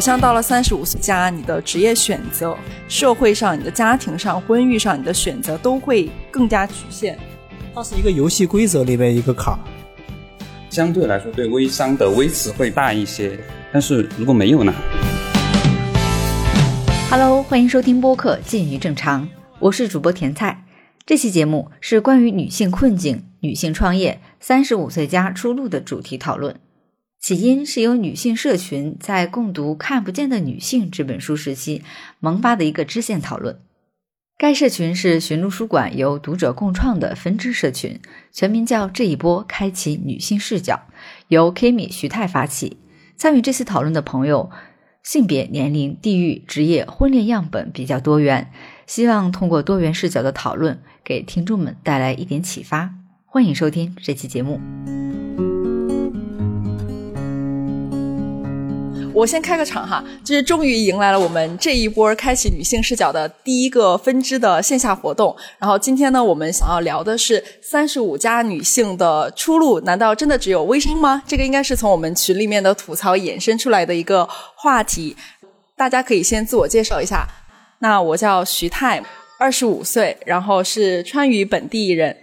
好像到了三十五岁加，你的职业选择、社会上、你的家庭上、婚育上，你的选择都会更加局限。它是一个游戏规则里面一个坎，相对来说对微商的微词会大一些。但是如果没有呢？Hello，欢迎收听播客《近于正常》，我是主播甜菜。这期节目是关于女性困境、女性创业、三十五岁加出路的主题讨论。起因是由女性社群在共读《看不见的女性》这本书时期萌发的一个支线讨论。该社群是寻路书馆由读者共创的分支社群，全名叫“这一波开启女性视角”，由 Kimi 徐泰发起。参与这次讨论的朋友，性别、年龄、地域、职业、婚恋样本比较多元，希望通过多元视角的讨论，给听众们带来一点启发。欢迎收听这期节目。我先开个场哈，就是终于迎来了我们这一波开启女性视角的第一个分支的线下活动。然后今天呢，我们想要聊的是三十五加女性的出路，难道真的只有微商吗？这个应该是从我们群里面的吐槽衍生出来的一个话题。大家可以先自我介绍一下。那我叫徐泰，二十五岁，然后是川渝本地人。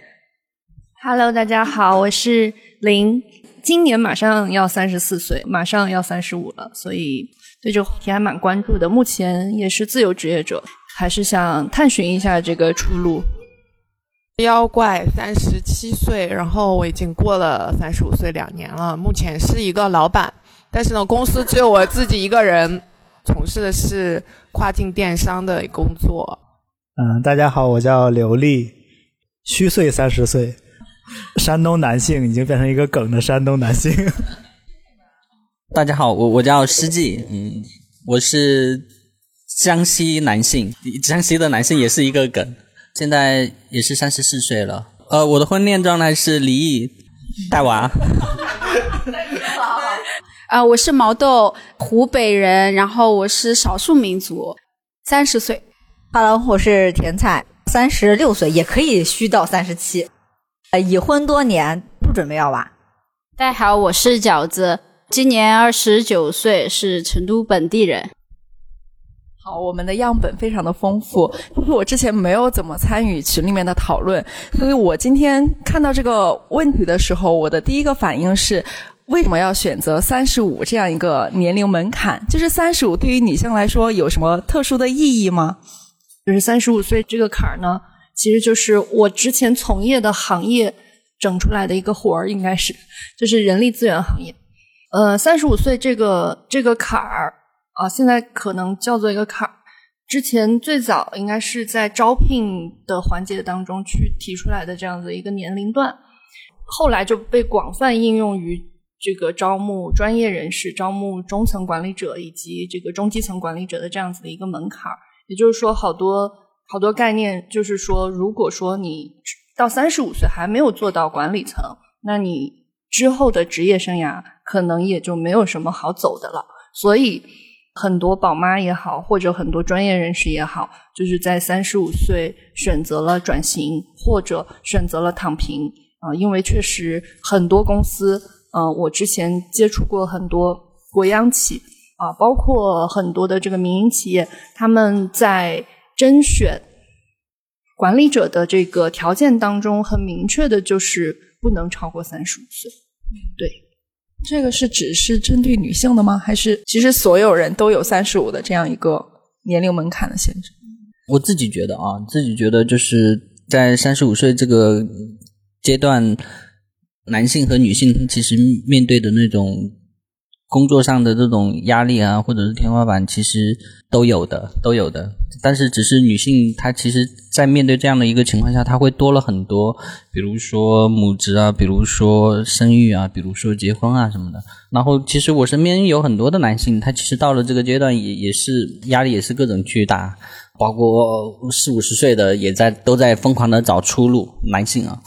Hello，大家好，我是林。今年马上要三十四岁，马上要三十五了，所以对这个话题还蛮关注的。目前也是自由职业者，还是想探寻一下这个出路。妖怪三十七岁，然后我已经过了三十五岁两年了，目前是一个老板，但是呢，公司只有我自己一个人，从事的是跨境电商的工作。嗯，大家好，我叫刘丽，虚岁三十岁。山东男性已经变成一个梗的山东男性。大家好，我我叫施记，嗯，我是江西男性，江西的男性也是一个梗，现在也是三十四岁了。呃，我的婚恋状态是离异带娃。啊，我是毛豆，湖北人，然后我是少数民族，三十岁。Hello，我是甜菜，三十六岁，也可以虚到三十七。呃，已婚多年，不准备要娃。大家好，我是饺子，今年二十九岁，是成都本地人。好，我们的样本非常的丰富，因为我之前没有怎么参与群里面的讨论，所以我今天看到这个问题的时候，我的第一个反应是，为什么要选择三十五这样一个年龄门槛？就是三十五对于女性来说有什么特殊的意义吗？就是三十五岁这个坎儿呢？其实就是我之前从业的行业整出来的一个活儿，应该是就是人力资源行业。呃，三十五岁这个这个坎儿啊，现在可能叫做一个坎儿。之前最早应该是在招聘的环节当中去提出来的这样子一个年龄段，后来就被广泛应用于这个招募专业人士、招募中层管理者以及这个中基层管理者的这样子的一个门槛儿。也就是说，好多。好多概念就是说，如果说你到三十五岁还没有做到管理层，那你之后的职业生涯可能也就没有什么好走的了。所以，很多宝妈也好，或者很多专业人士也好，就是在三十五岁选择了转型，或者选择了躺平啊。因为确实很多公司，嗯，我之前接触过很多国央企啊，包括很多的这个民营企业，他们在。甄选管理者的这个条件当中，很明确的就是不能超过三十五岁。对，这个是只是针对女性的吗？还是其实所有人都有三十五的这样一个年龄门槛的限制？我自己觉得啊，自己觉得就是在三十五岁这个阶段，男性和女性其实面对的那种。工作上的这种压力啊，或者是天花板，其实都有的，都有的。但是，只是女性她其实，在面对这样的一个情况下，她会多了很多，比如说母职啊，比如说生育啊，比如说结婚啊什么的。然后，其实我身边有很多的男性，他其实到了这个阶段，也也是压力也是各种巨大，包括四五十岁的也在都在疯狂的找出路。男性啊。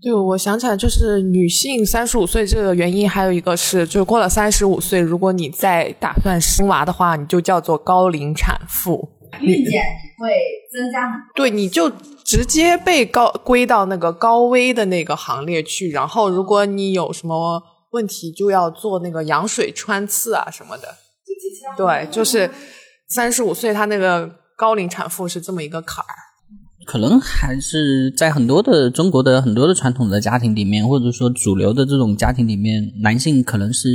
对，我想起来，就是女性三十五岁这个原因，还有一个是，就是过了三十五岁，如果你再打算生娃的话，你就叫做高龄产妇。孕检会增加吗？对，你就直接被高归到那个高危的那个行列去。然后，如果你有什么问题就要做那个羊水穿刺啊什么的。对，就是三十五岁，她那个高龄产妇是这么一个坎儿。可能还是在很多的中国的很多的传统的家庭里面，或者说主流的这种家庭里面，男性可能是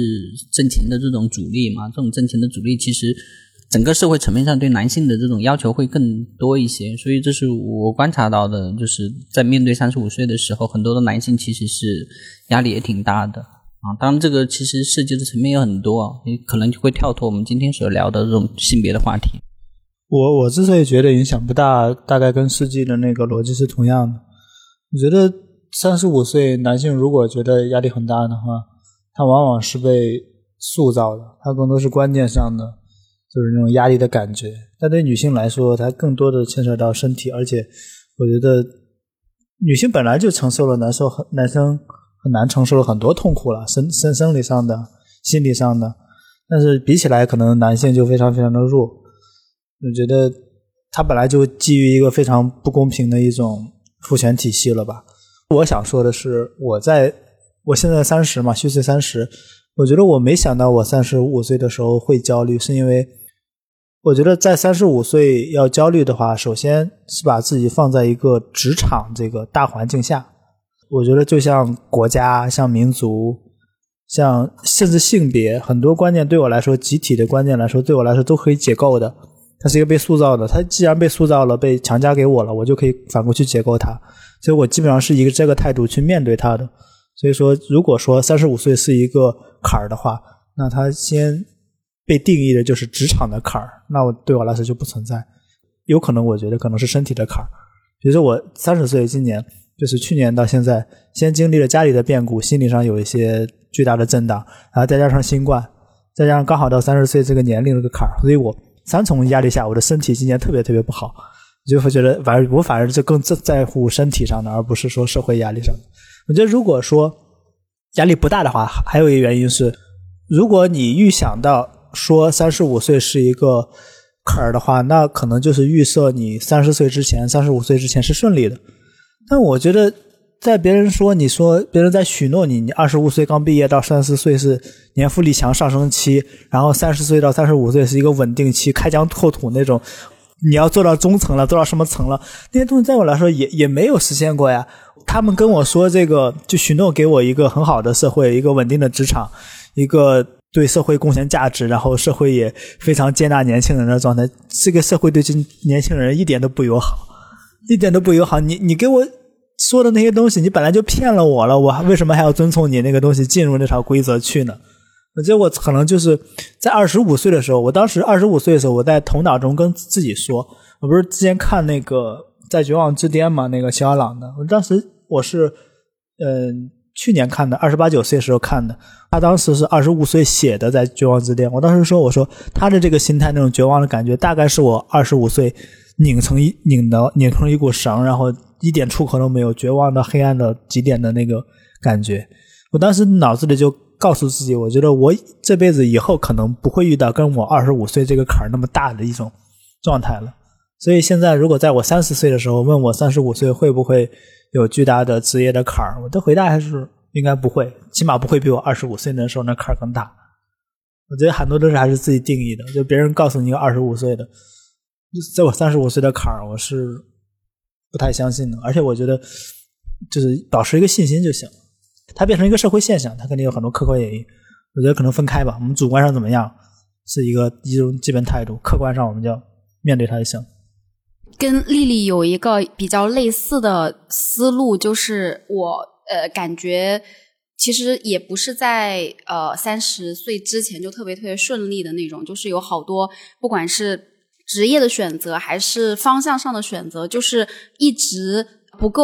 挣钱的这种主力嘛。这种挣钱的主力，其实整个社会层面上对男性的这种要求会更多一些。所以这是我观察到的，就是在面对三十五岁的时候，很多的男性其实是压力也挺大的啊。当然，这个其实涉及的层面有很多，你可能就会跳脱我们今天所聊的这种性别的话题。我我之所以觉得影响不大，大概跟世纪的那个逻辑是同样的。我觉得三十五岁男性如果觉得压力很大的话，他往往是被塑造的，他更多是观念上的，就是那种压力的感觉。但对女性来说，它更多的牵扯到身体，而且我觉得女性本来就承受了男受很男生很难承受了很多痛苦了，生生生理上的、心理上的。但是比起来，可能男性就非常非常的弱。我觉得他本来就基于一个非常不公平的一种父权体系了吧。我想说的是，我在我现在三十嘛，虚岁三十，我觉得我没想到我三十五岁的时候会焦虑，是因为我觉得在三十五岁要焦虑的话，首先是把自己放在一个职场这个大环境下。我觉得就像国家、像民族、像甚至性别，很多观念对我来说，集体的观念来说，对我来说都可以解构的。它是一个被塑造的，它既然被塑造了，被强加给我了，我就可以反过去解构它。所以我基本上是一个这个态度去面对它的。所以说，如果说三十五岁是一个坎儿的话，那它先被定义的就是职场的坎儿，那我对我来说就不存在。有可能我觉得可能是身体的坎儿，比如说我三十岁，今年就是去年到现在，先经历了家里的变故，心理上有一些巨大的震荡，然后再加上新冠，再加上刚好到三十岁这个年龄这个坎儿，所以我。三重压力下，我的身体今年特别特别不好，就会觉得反而我反而就更在在乎身体上的，而不是说社会压力上的。我觉得如果说压力不大的话，还有一个原因是，如果你预想到说三十五岁是一个坎儿的话，那可能就是预设你三十岁之前、三十五岁之前是顺利的。但我觉得。在别人说你说别人在许诺你，你二十五岁刚毕业到三十岁是年富力强上升期，然后三十岁到三十五岁是一个稳定期，开疆拓土那种，你要做到中层了，做到什么层了？那些东西在我来说也也没有实现过呀。他们跟我说这个，就许诺给我一个很好的社会，一个稳定的职场，一个对社会贡献价值，然后社会也非常接纳年轻人的状态。这个社会对这年轻人一点都不友好，一点都不友好。你你给我。说的那些东西，你本来就骗了我了，我为什么还要遵从你那个东西进入那条规则去呢？我觉得我可能就是在二十五岁的时候，我当时二十五岁的时候，我在头脑中跟自己说，我不是之前看那个在绝望之巅嘛，那个肖朗的，我当时我是嗯去年看的，二十八九岁时候看的，他当时是二十五岁写的在绝望之巅，我当时说我说他的这个心态那种绝望的感觉，大概是我二十五岁拧成一拧的拧成一股绳，然后。一点出口都没有，绝望的、黑暗的极点的那个感觉。我当时脑子里就告诉自己，我觉得我这辈子以后可能不会遇到跟我二十五岁这个坎儿那么大的一种状态了。所以现在，如果在我三十岁的时候问我三十五岁会不会有巨大的职业的坎儿，我的回答还是应该不会，起码不会比我二十五岁那时候那坎儿更大。我觉得很多都是还是自己定义的，就别人告诉你一个二十五岁的，在我三十五岁的坎儿，我是。不太相信的，而且我觉得就是保持一个信心就行。它变成一个社会现象，它肯定有很多客观原因。我觉得可能分开吧。我们主观上怎么样是一个一种基本态度，客观上我们就要面对它就行。跟丽丽有一个比较类似的思路，就是我呃感觉其实也不是在呃三十岁之前就特别特别顺利的那种，就是有好多不管是。职业的选择还是方向上的选择，就是一直不够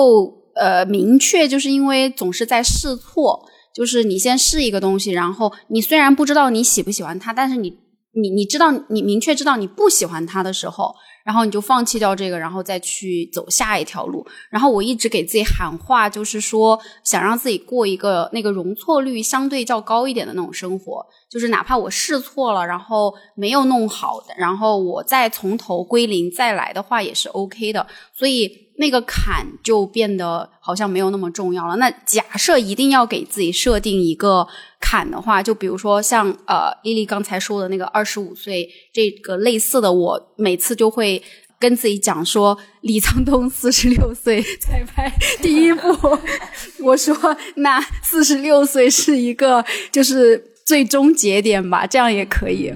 呃明确，就是因为总是在试错。就是你先试一个东西，然后你虽然不知道你喜不喜欢它，但是你你你知道你明确知道你不喜欢它的时候，然后你就放弃掉这个，然后再去走下一条路。然后我一直给自己喊话，就是说想让自己过一个那个容错率相对较高一点的那种生活，就是哪怕我试错了，然后没有弄好，然后我再从头归零再来的话也是 OK 的。所以。那个坎就变得好像没有那么重要了。那假设一定要给自己设定一个坎的话，就比如说像呃丽丽刚才说的那个二十五岁这个类似的，我每次就会跟自己讲说，李沧东四十六岁才拍第一部，我说那四十六岁是一个就是最终节点吧，这样也可以。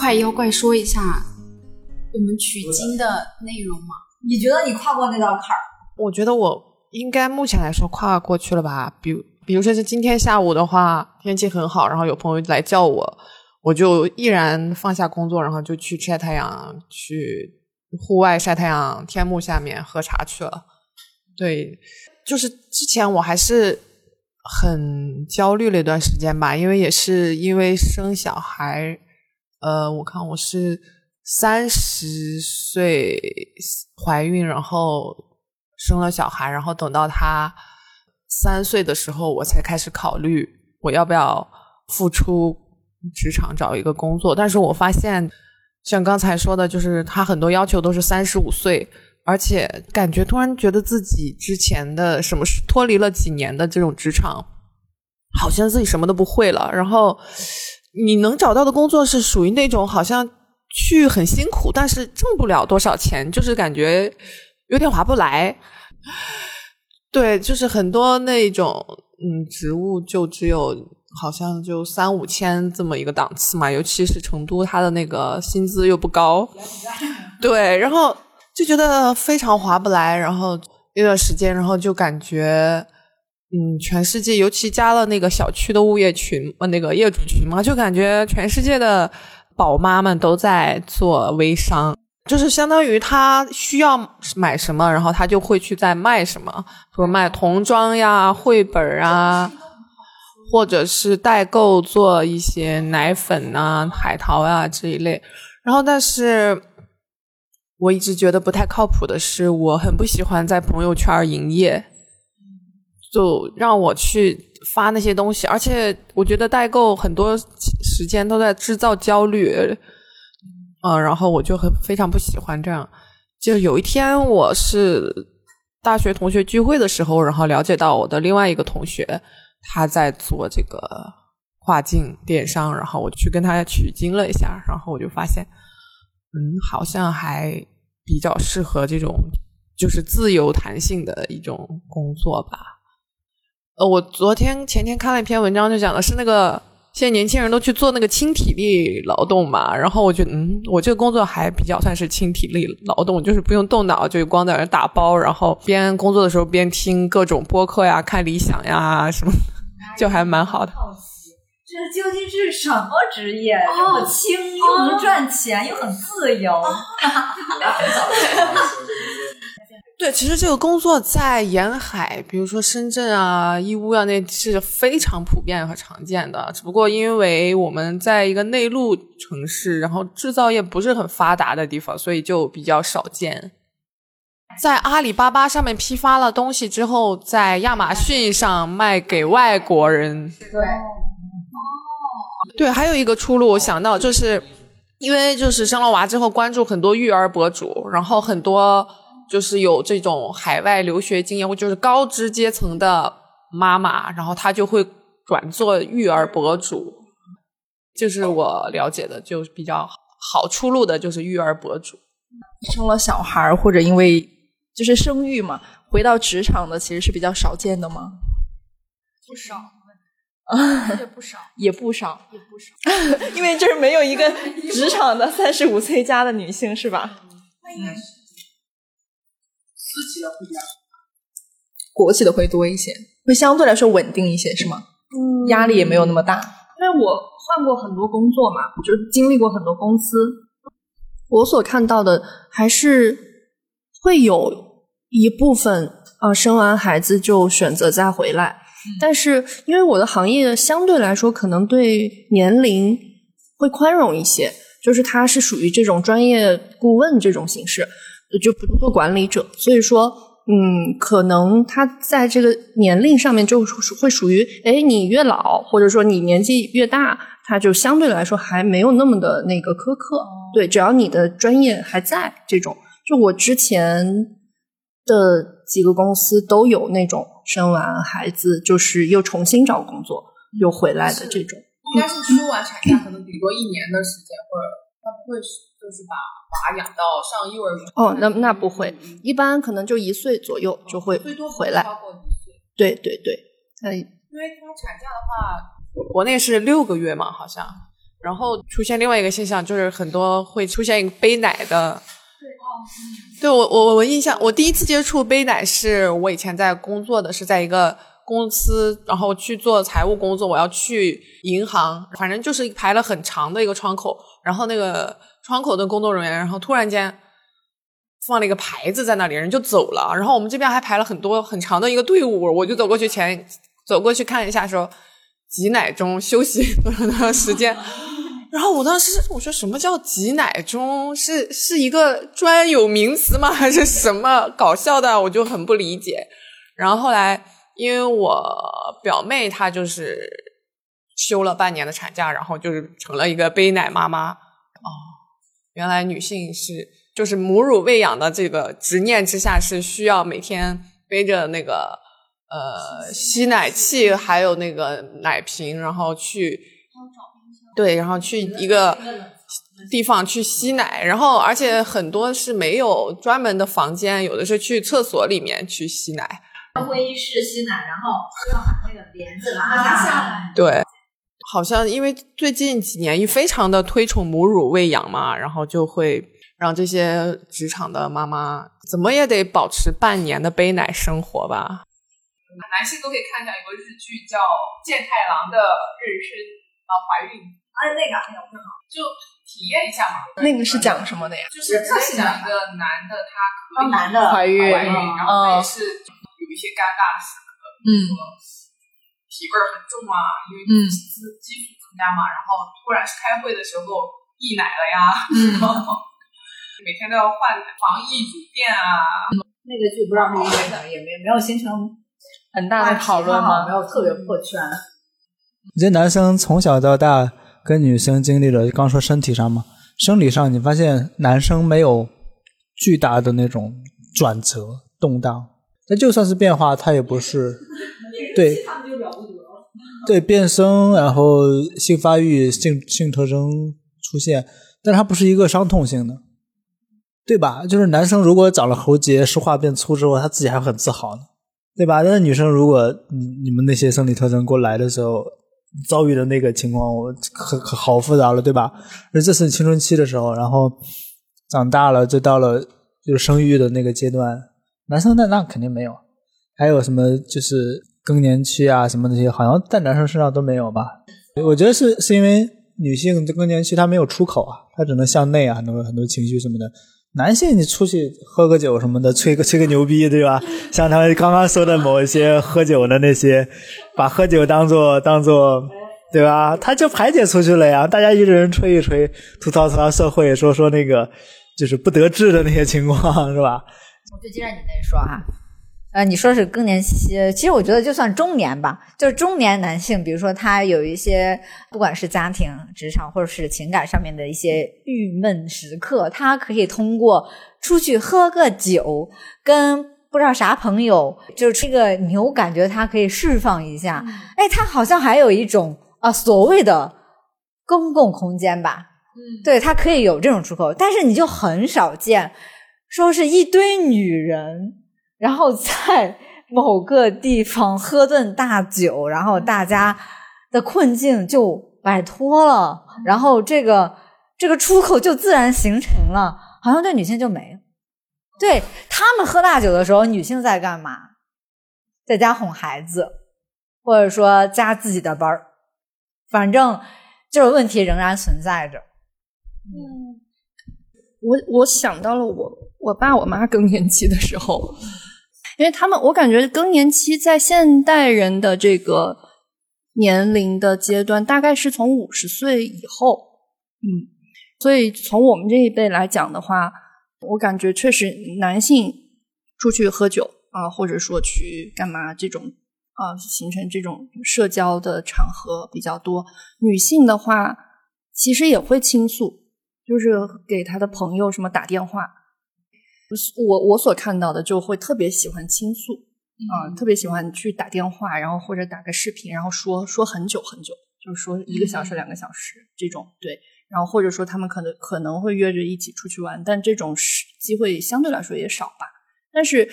快妖怪说一下我们取经的内容吗？你觉得你跨过那道坎儿？我觉得我应该目前来说跨过去了吧。比如，比如说是今天下午的话，天气很好，然后有朋友来叫我，我就毅然放下工作，然后就去晒太阳，去户外晒太阳，天幕下面喝茶去了。对，就是之前我还是很焦虑了一段时间吧，因为也是因为生小孩。呃，我看我是三十岁怀孕，然后生了小孩，然后等到他三岁的时候，我才开始考虑我要不要复出职场找一个工作。但是我发现，像刚才说的，就是他很多要求都是三十五岁，而且感觉突然觉得自己之前的什么脱离了几年的这种职场，好像自己什么都不会了，然后。你能找到的工作是属于那种好像去很辛苦，但是挣不了多少钱，就是感觉有点划不来。对，就是很多那种嗯职务就只有好像就三五千这么一个档次嘛，尤其是成都，它的那个薪资又不高。对，然后就觉得非常划不来，然后一段时间，然后就感觉。嗯，全世界尤其加了那个小区的物业群，呃，那个业主群嘛，就感觉全世界的宝妈们都在做微商，就是相当于她需要买什么，然后她就会去在卖什么，说卖童装呀、绘本啊，或者是代购做一些奶粉啊、海淘啊这一类。然后，但是我一直觉得不太靠谱的是，我很不喜欢在朋友圈营业。就让我去发那些东西，而且我觉得代购很多时间都在制造焦虑，嗯，然后我就很非常不喜欢这样。就有一天我是大学同学聚会的时候，然后了解到我的另外一个同学他在做这个跨境电商，然后我去跟他取经了一下，然后我就发现，嗯，好像还比较适合这种就是自由弹性的一种工作吧。呃，我昨天前天看了一篇文章，就讲的是那个现在年轻人都去做那个轻体力劳动嘛。然后我觉得，嗯，我这个工作还比较算是轻体力劳动，就是不用动脑，就光在那打包，然后边工作的时候边听各种播客呀、看理想呀什么，就还蛮好的。好奇，这究竟是什么职业？这么轻，又能赚钱，又很自由。对，其实这个工作在沿海，比如说深圳啊、义乌啊，那是非常普遍和常见的。只不过因为我们在一个内陆城市，然后制造业不是很发达的地方，所以就比较少见。在阿里巴巴上面批发了东西之后，在亚马逊上卖给外国人。对，哦，对，还有一个出路，我想到就是，因为就是生了娃之后，关注很多育儿博主，然后很多。就是有这种海外留学经验，或就是高知阶层的妈妈，然后她就会转做育儿博主，就是我了解的，就比较好出路的，就是育儿博主。生了小孩或者因为就是生育嘛，回到职场的其实是比较少见的吗？不少，也不少，也不少，也不少，因为就是没有一个 职场的三十五岁加的女性，是吧？嗯。私企的会比较国企的会多一些，会相对来说稳定一些，是吗？嗯，压力也没有那么大。因为我换过很多工作嘛，就经历过很多公司，我所看到的还是会有一部分啊，生完孩子就选择再回来。但是因为我的行业相对来说可能对年龄会宽容一些，就是它是属于这种专业顾问这种形式，就不做管理者，所以说。嗯，可能他在这个年龄上面就会属于，哎，你越老，或者说你年纪越大，他就相对来说还没有那么的那个苛刻。对，只要你的专业还在，这种，就我之前的几个公司都有那种生完孩子就是又重新找工作又回来的这种。应该是休完产假，可能顶多一年的时间，或者他不会就是把。娃养到上幼儿园哦，那那不会，一般可能就一岁左右就会最多回来。超过一岁。对对对，嗯因为他产假的话，国内是六个月嘛，好像。然后出现另外一个现象，就是很多会出现一个背奶的。对，对我我我印象，我第一次接触背奶是我以前在工作的是在一个公司，然后去做财务工作，我要去银行，反正就是排了很长的一个窗口，然后那个。窗口的工作人员，然后突然间放了一个牌子在那里，人就走了。然后我们这边还排了很多很长的一个队伍，我就走过去前走过去看一下，说挤奶中休息多长时间。然后我当时我说什么叫挤奶中？是是一个专有名词吗？还是什么搞笑的？我就很不理解。然后后来因为我表妹她就是休了半年的产假，然后就是成了一个背奶妈妈哦。原来女性是就是母乳喂养的这个执念之下是需要每天背着那个呃吸奶器，还有那个奶瓶，然后去对，然后去一个地方去吸奶，然后而且很多是没有专门的房间，有的是去厕所里面去吸奶。会议室吸奶，然后就要把那个帘子拉下来。对。好像因为最近几年非常的推崇母乳喂养嘛，然后就会让这些职场的妈妈怎么也得保持半年的杯奶生活吧。男性都可以看一下有个日剧叫《健太郎的妊娠啊怀孕》，啊，那个那个挺好，就体验一下嘛。那个是讲什么的呀？就是讲一个男的他可以男的怀孕，然后也是有一些尴尬的时刻，嗯。体味很重啊，因为激激素增加嘛，然后突然是开会的时候溢奶了呀，每天都要换防疫乳垫啊。那个剧不知道是因为什么，也没没有形成很大的讨论吗？没有特别破圈。你这男生从小到大跟女生经历了，刚说身体上嘛，生理上你发现男生没有巨大的那种转折动荡，那就算是变化，他也不是对。对变声，然后性发育、性性特征出现，但是它不是一个伤痛性的，对吧？就是男生如果长了喉结、说话变粗之后，他自己还会很自豪呢，对吧？但是女生如果你你们那些生理特征过来的时候遭遇的那个情况，我可可好复杂了，对吧？而这是青春期的时候，然后长大了就到了就是生育的那个阶段，男生那那肯定没有，还有什么就是。更年期啊，什么那些，好像在男生身上都没有吧？我觉得是是因为女性的更年期她没有出口啊，她只能向内啊，很多很多情绪什么的。男性你出去喝个酒什么的，吹个吹个牛逼，对吧？像他们刚刚说的某一些喝酒的那些，把喝酒当做当做，对吧？他就排解出去了呀。大家一个人吹一吹，吐槽吐槽社会，说说那个就是不得志的那些情况，是吧？我就接着你那说哈。呃，你说是更年期，其实我觉得就算中年吧，就是中年男性，比如说他有一些不管是家庭、职场或者是情感上面的一些郁闷时刻，他可以通过出去喝个酒，跟不知道啥朋友，就是这个牛，感觉他可以释放一下。哎，他好像还有一种啊所谓的公共空间吧，嗯，对他可以有这种出口，但是你就很少见，说是一堆女人。然后在某个地方喝顿大酒，然后大家的困境就摆脱了，然后这个这个出口就自然形成了，好像对女性就没了。对他们喝大酒的时候，女性在干嘛？在家哄孩子，或者说加自己的班儿，反正就是问题仍然存在着。嗯，我我想到了我我爸我妈更年期的时候。因为他们，我感觉更年期在现代人的这个年龄的阶段，大概是从五十岁以后，嗯，所以从我们这一辈来讲的话，我感觉确实男性出去喝酒啊，或者说去干嘛这种啊，形成这种社交的场合比较多。女性的话，其实也会倾诉，就是给她的朋友什么打电话。我我所看到的就会特别喜欢倾诉啊，特别喜欢去打电话，然后或者打个视频，然后说说很久很久，就是说一个小时、两个小时这种。对，然后或者说他们可能可能会约着一起出去玩，但这种机会相对来说也少吧。但是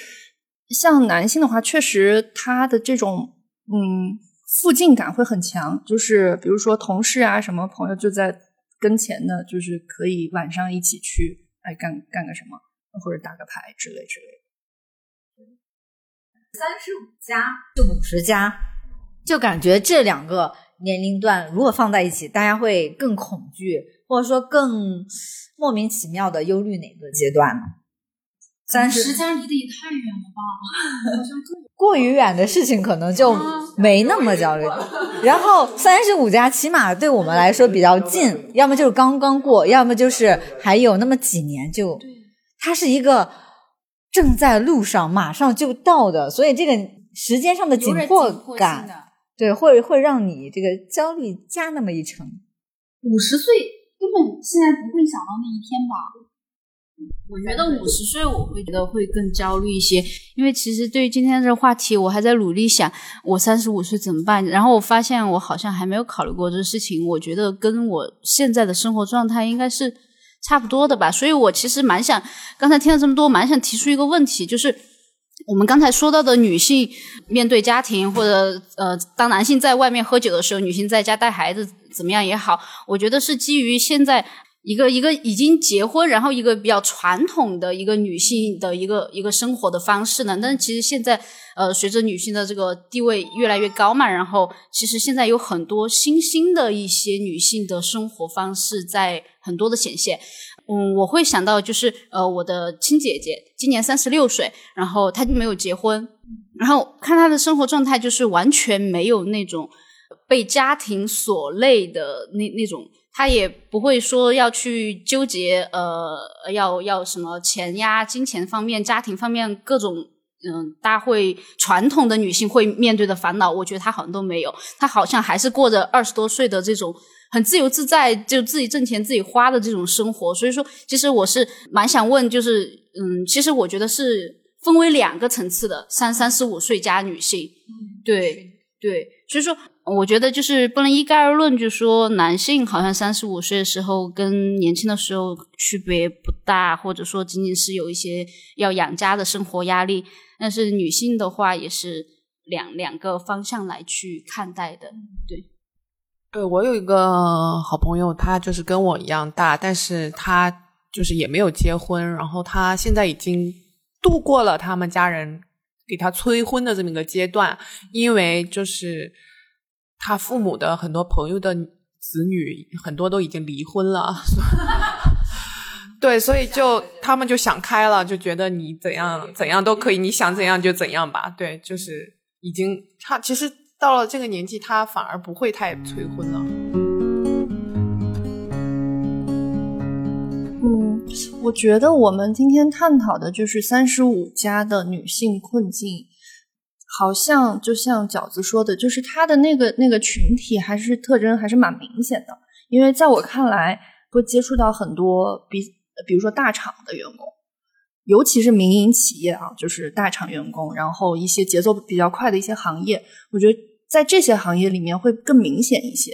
像男性的话，确实他的这种嗯附近感会很强，就是比如说同事啊什么朋友就在跟前的，就是可以晚上一起去哎干干个什么。或者打个牌之类之类的，三十五加就五十加，就感觉这两个年龄段如果放在一起，大家会更恐惧，或者说更莫名其妙的忧虑哪个阶段呢？三十加离得也太远了吧？过于远的事情可能就没那么焦虑，然后三十五加起码对我们来说比较近，要么就是刚刚过，要么就是还有那么几年就。它是一个正在路上，马上就到的，所以这个时间上的紧迫感，对，会会让你这个焦虑加那么一层。五十岁根本现在不会想到那一天吧？我觉得五十岁我会觉得会更焦虑一些，因为其实对于今天这个话题，我还在努力想我三十五岁怎么办。然后我发现我好像还没有考虑过这个事情。我觉得跟我现在的生活状态应该是。差不多的吧，所以我其实蛮想，刚才听了这么多，蛮想提出一个问题，就是我们刚才说到的女性面对家庭，或者呃，当男性在外面喝酒的时候，女性在家带孩子怎么样也好，我觉得是基于现在一个一个已经结婚，然后一个比较传统的一个女性的一个一个生活的方式呢。但是其实现在呃，随着女性的这个地位越来越高嘛，然后其实现在有很多新兴的一些女性的生活方式在。很多的显现，嗯，我会想到就是呃，我的亲姐姐今年三十六岁，然后她就没有结婚，然后看她的生活状态就是完全没有那种被家庭所累的那那种，她也不会说要去纠结呃要要什么钱呀、金钱方面、家庭方面各种嗯，大家会传统的女性会面对的烦恼，我觉得她好像都没有，她好像还是过着二十多岁的这种。很自由自在，就自己挣钱自己花的这种生活，所以说，其实我是蛮想问，就是，嗯，其实我觉得是分为两个层次的，三三十五岁加女性，对对，所以说，我觉得就是不能一概而论，就说男性好像三十五岁的时候跟年轻的时候区别不大，或者说仅仅是有一些要养家的生活压力，但是女性的话也是两两个方向来去看待的，对。对，我有一个好朋友，他就是跟我一样大，但是他就是也没有结婚，然后他现在已经度过了他们家人给他催婚的这么一个阶段，因为就是他父母的很多朋友的子女很多都已经离婚了，对，所以就他们就想开了，就觉得你怎样怎样都可以，你想怎样就怎样吧，对，就是已经他其实。到了这个年纪，他反而不会太催婚了。嗯，我觉得我们今天探讨的就是三十五加的女性困境，好像就像饺子说的，就是他的那个那个群体还是特征还是蛮明显的。因为在我看来，会接触到很多比比如说大厂的员工。尤其是民营企业啊，就是大厂员工，然后一些节奏比较快的一些行业，我觉得在这些行业里面会更明显一些。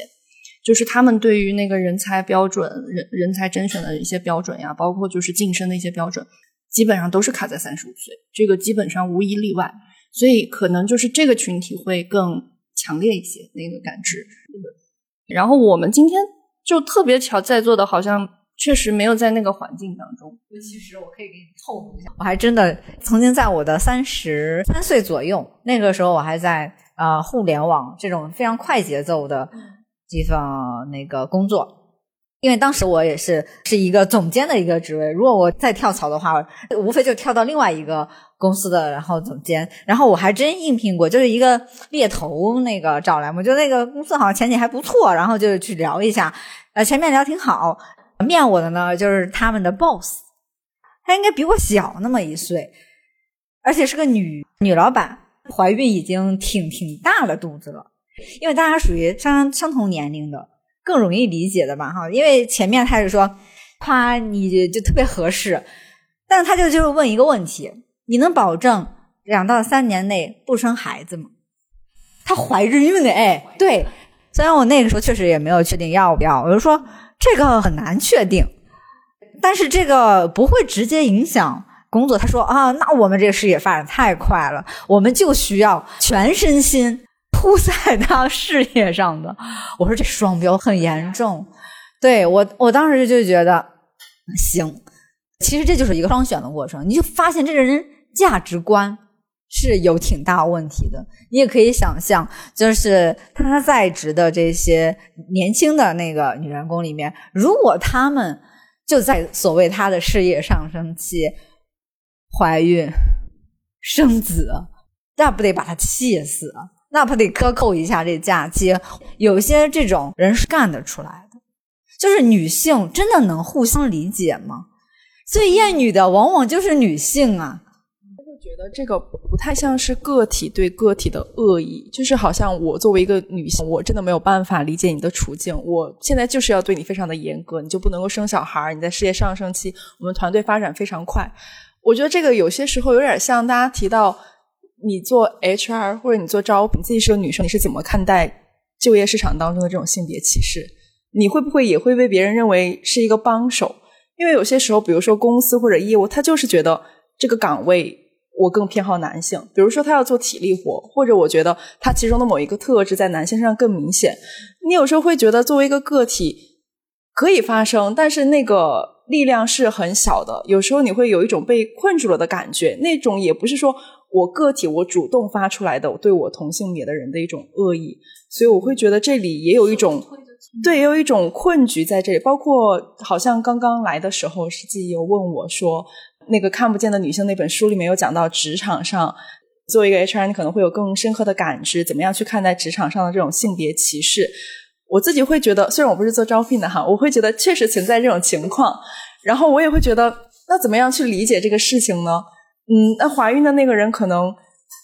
就是他们对于那个人才标准、人人才甄选的一些标准呀，包括就是晋升的一些标准，基本上都是卡在三十五岁，这个基本上无一例外。所以可能就是这个群体会更强烈一些那个感知。然后我们今天就特别巧，在座的好像。确实没有在那个环境当中。其实我可以给你透露一下，我还真的曾经在我的三十三岁左右，那个时候我还在啊互联网这种非常快节奏的地方那个工作。因为当时我也是是一个总监的一个职位，如果我再跳槽的话，无非就跳到另外一个公司的然后总监，然后我还真应聘过，就是一个猎头那个找来，我觉得那个公司好像前景还不错，然后就去聊一下，呃，前面聊挺好，面我的呢就是他们的 boss，她应该比我小那么一岁，而且是个女女老板，怀孕已经挺挺大了肚子了，因为大家属于相相同年龄的。更容易理解的吧，哈，因为前面他是说夸你就特别合适，但是他就就是问一个问题：你能保证两到三年内不生孩子吗？她怀着孕呢，哎，对，虽然我那个时候确实也没有确定要不要，我就说这个很难确定，但是这个不会直接影响工作。他说啊，那我们这个事业发展太快了，我们就需要全身心。扑在他事业上的，我说这双标很严重。对我，我当时就觉得行。其实这就是一个双选的过程，你就发现这个人价值观是有挺大问题的。你也可以想象，就是他在职的这些年轻的那个女员工里面，如果他们就在所谓他的事业上升期怀孕生子，那不得把他气死那不得克扣一下这假期？有些这种人是干得出来的，就是女性真的能互相理解吗？最厌女的往往就是女性啊。我会觉得这个不太像是个体对个体的恶意，就是好像我作为一个女性，我真的没有办法理解你的处境，我现在就是要对你非常的严格，你就不能够生小孩，你在事业上升期，我们团队发展非常快。我觉得这个有些时候有点像大家提到。你做 HR 或者你做招聘，你自己是个女生，你是怎么看待就业市场当中的这种性别歧视？你会不会也会被别人认为是一个帮手？因为有些时候，比如说公司或者业务，他就是觉得这个岗位我更偏好男性。比如说他要做体力活，或者我觉得他其中的某一个特质在男性身上更明显。你有时候会觉得作为一个个体可以发生，但是那个力量是很小的。有时候你会有一种被困住了的感觉，那种也不是说。我个体，我主动发出来的对我同性别的人的一种恶意，所以我会觉得这里也有一种，对，也有一种困局在这里。包括好像刚刚来的时候，实际有问我说，那个看不见的女性那本书里面有讲到职场上，作为一个 HR，你可能会有更深刻的感知，怎么样去看待职场上的这种性别歧视？我自己会觉得，虽然我不是做招聘的哈，我会觉得确实存在这种情况，然后我也会觉得，那怎么样去理解这个事情呢？嗯，那怀孕的那个人可能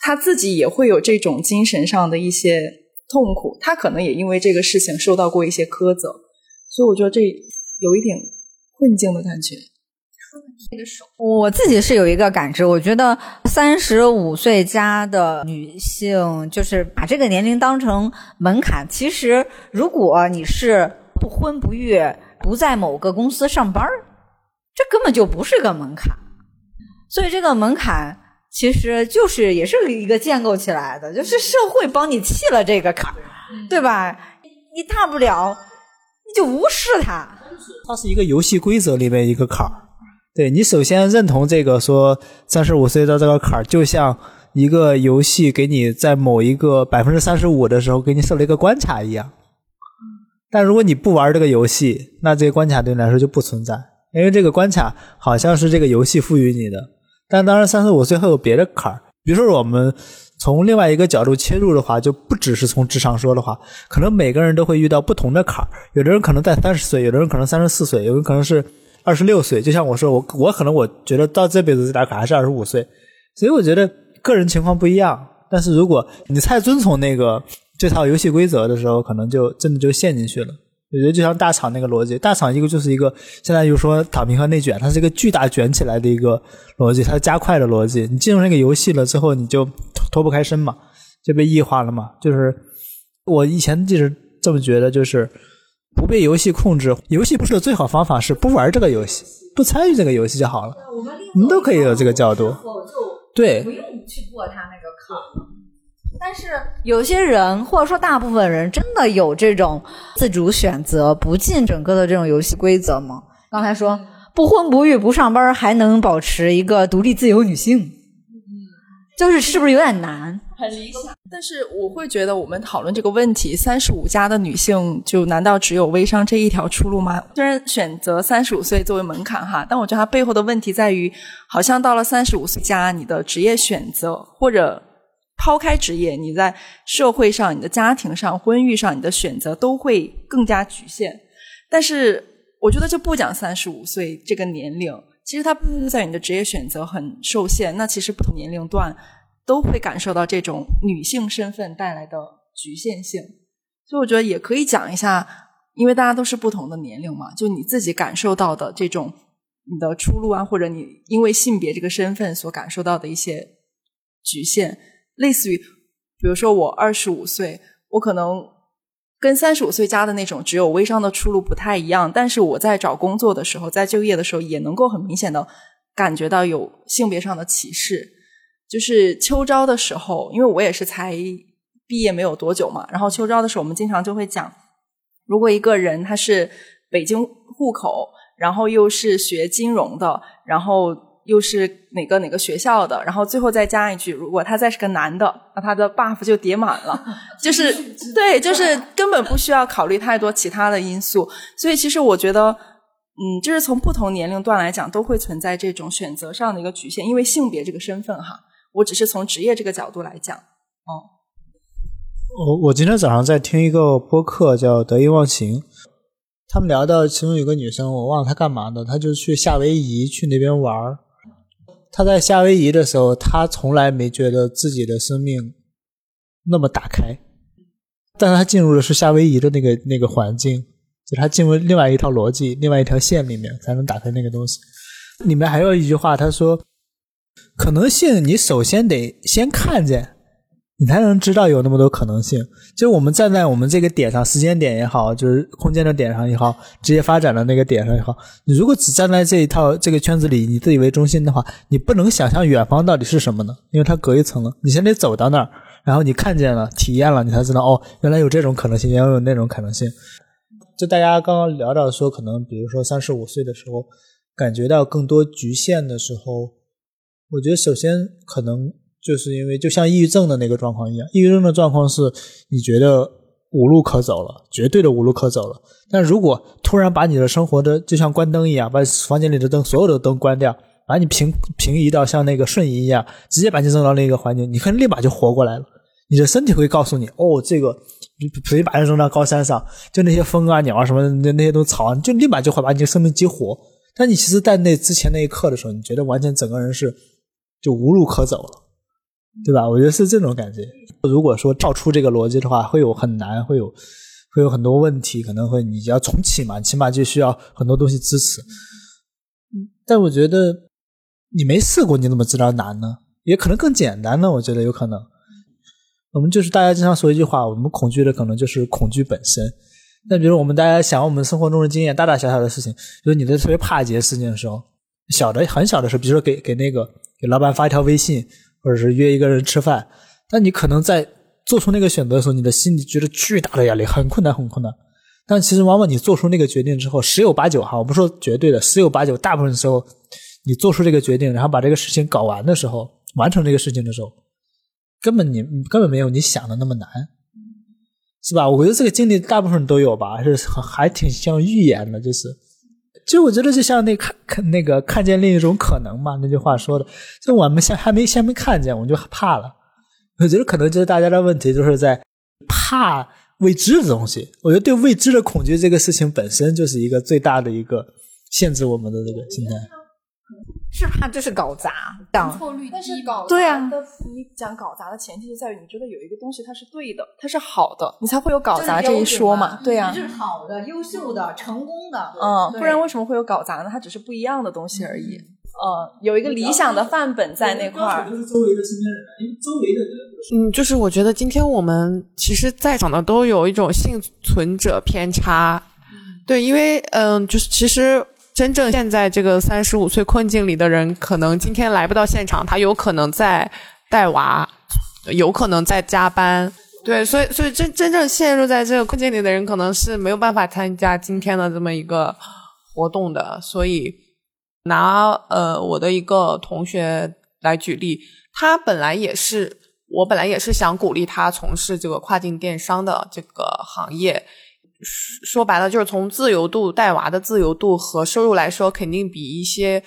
他自己也会有这种精神上的一些痛苦，他可能也因为这个事情受到过一些苛责，所以我觉得这有一点困境的感觉。我自己是有一个感知，我觉得三十五岁加的女性，就是把这个年龄当成门槛。其实，如果你是不婚不育，不在某个公司上班这根本就不是个门槛。所以这个门槛其实就是也是一个建构起来的，就是社会帮你砌了这个坎儿，对吧？你大不了你就无视它。它是一个游戏规则里面一个坎儿。对你首先认同这个说三十五岁的这个坎儿，就像一个游戏给你在某一个百分之三十五的时候给你设了一个关卡一样。但如果你不玩这个游戏，那这个关卡对你来说就不存在，因为这个关卡好像是这个游戏赋予你的。但当然，三十五岁还有别的坎儿。比如说，我们从另外一个角度切入的话，就不只是从职场说的话，可能每个人都会遇到不同的坎儿。有的人可能在三十岁，有的人可能三十四岁，有人可能是二十六岁。就像我说，我我可能我觉得到这辈子最大坎还是二十五岁。所以我觉得个人情况不一样。但是如果你太遵从那个这套游戏规则的时候，可能就真的就陷进去了。我觉得就像大厂那个逻辑，大厂一个就是一个，现在就说躺平和内卷，它是一个巨大卷起来的一个逻辑，它是加快的逻辑。你进入那个游戏了之后，你就脱不开身嘛，就被异化了嘛。就是我以前一直这么觉得，就是不被游戏控制，游戏不是的最好方法是不玩这个游戏，不参与这个游戏就好了。你们都可以有这个角度，对，不用去过他那个坎。但是有些人，或者说大部分人，真的有这种自主选择，不进整个的这种游戏规则吗？刚才说不婚不育不上班，还能保持一个独立自由女性，嗯就是是不是有点难？很理想。但是我会觉得，我们讨论这个问题，三十五加的女性就难道只有微商这一条出路吗？虽然选择三十五岁作为门槛哈，但我觉得它背后的问题在于，好像到了三十五岁加，你的职业选择或者抛开职业，你在社会上、你的家庭上、婚育上，你的选择都会更加局限。但是我觉得就不讲三十五岁这个年龄，其实它不在你的职业选择很受限。那其实不同年龄段都会感受到这种女性身份带来的局限性，所以我觉得也可以讲一下，因为大家都是不同的年龄嘛，就你自己感受到的这种你的出路啊，或者你因为性别这个身份所感受到的一些局限，类似于比如说我二十五岁，我可能。跟三十五岁加的那种只有微商的出路不太一样，但是我在找工作的时候，在就业的时候，也能够很明显的感觉到有性别上的歧视。就是秋招的时候，因为我也是才毕业没有多久嘛，然后秋招的时候，我们经常就会讲，如果一个人他是北京户口，然后又是学金融的，然后。又是哪个哪个学校的？然后最后再加一句，如果他再是个男的，那他的 buff 就叠满了。就是对，就是根本不需要考虑太多其他的因素。所以其实我觉得，嗯，就是从不同年龄段来讲，都会存在这种选择上的一个局限。因为性别这个身份哈，我只是从职业这个角度来讲。哦，我我今天早上在听一个播客叫《得意忘形》，他们聊到其中有个女生，我忘了她干嘛的，她就去夏威夷去那边玩儿。他在夏威夷的时候，他从来没觉得自己的生命那么打开，但他进入的是夏威夷的那个那个环境，就他进入另外一套逻辑、另外一条线里面，才能打开那个东西。里面还有一句话，他说：“可能性，你首先得先看见。”你才能知道有那么多可能性。就是我们站在我们这个点上，时间点也好，就是空间的点上也好，职业发展的那个点上也好，你如果只站在这一套这个圈子里，以自己为中心的话，你不能想象远方到底是什么呢？因为它隔一层了。你先得走到那儿，然后你看见了、体验了，你才知道哦，原来有这种可能性，原来有那种可能性。就大家刚刚聊到说，可能比如说三十五岁的时候，感觉到更多局限的时候，我觉得首先可能。就是因为就像抑郁症的那个状况一样，抑郁症的状况是你觉得无路可走了，绝对的无路可走了。但如果突然把你的生活的就像关灯一样，把房间里的灯所有的灯关掉，把你平平移到像那个瞬移一样，直接把你扔到另一个环境，你可能立马就活过来了。你的身体会告诉你，哦，这个谁把人扔到高山上，就那些风啊、鸟啊什么那那些都草，就立马就会把你的生命激活。但你其实，在那之前那一刻的时候，你觉得完全整个人是就无路可走了。对吧？我觉得是这种感觉。如果说照出这个逻辑的话，会有很难，会有会有很多问题，可能会你要重启嘛，起码就需要很多东西支持。但我觉得你没试过，你怎么知道难呢？也可能更简单呢。我觉得有可能。我们就是大家经常说一句话，我们恐惧的可能就是恐惧本身。那比如我们大家想我们生活中的经验，大大小小的事情，就是你在特别怕一件事情的时候，小的很小的时候，比如说给给那个给老板发一条微信。或者是约一个人吃饭，但你可能在做出那个选择的时候，你的心里觉得巨大的压力，很困难，很困难。但其实往往你做出那个决定之后，十有八九哈，我不说绝对的，十有八九，大部分时候你做出这个决定，然后把这个事情搞完的时候，完成这个事情的时候，根本你根本没有你想的那么难，是吧？我觉得这个经历大部分人都有吧，是还挺像预言的，就是。其实我觉得就像那看看那个看见另一种可能嘛，那句话说的，就我们先还没先没看见，我们就怕了。我觉得可能就是大家的问题，就是在怕未知的东西。我觉得对未知的恐惧这个事情本身就是一个最大的一个限制我们的这个心态。是怕这是搞砸，错率低搞对啊。你讲搞砸的前提就在于你觉得有一个东西它是对的，它是好的，你才会有搞砸这一说嘛？对呀，是好的、优秀的、成功的。嗯，不然为什么会有搞砸呢？它只是不一样的东西而已。嗯，有一个理想的范本在那块儿。就是周围的身边人，因为周围的人。嗯，就是我觉得今天我们其实在场的都有一种幸存者偏差。对，因为嗯，就是其实。真正现在这个三十五岁困境里的人，可能今天来不到现场，他有可能在带娃，有可能在加班。对，所以所以真真正陷入在这个困境里的人，可能是没有办法参加今天的这么一个活动的。所以拿呃我的一个同学来举例，他本来也是我本来也是想鼓励他从事这个跨境电商的这个行业。说说白了，就是从自由度带娃的自由度和收入来说，肯定比一些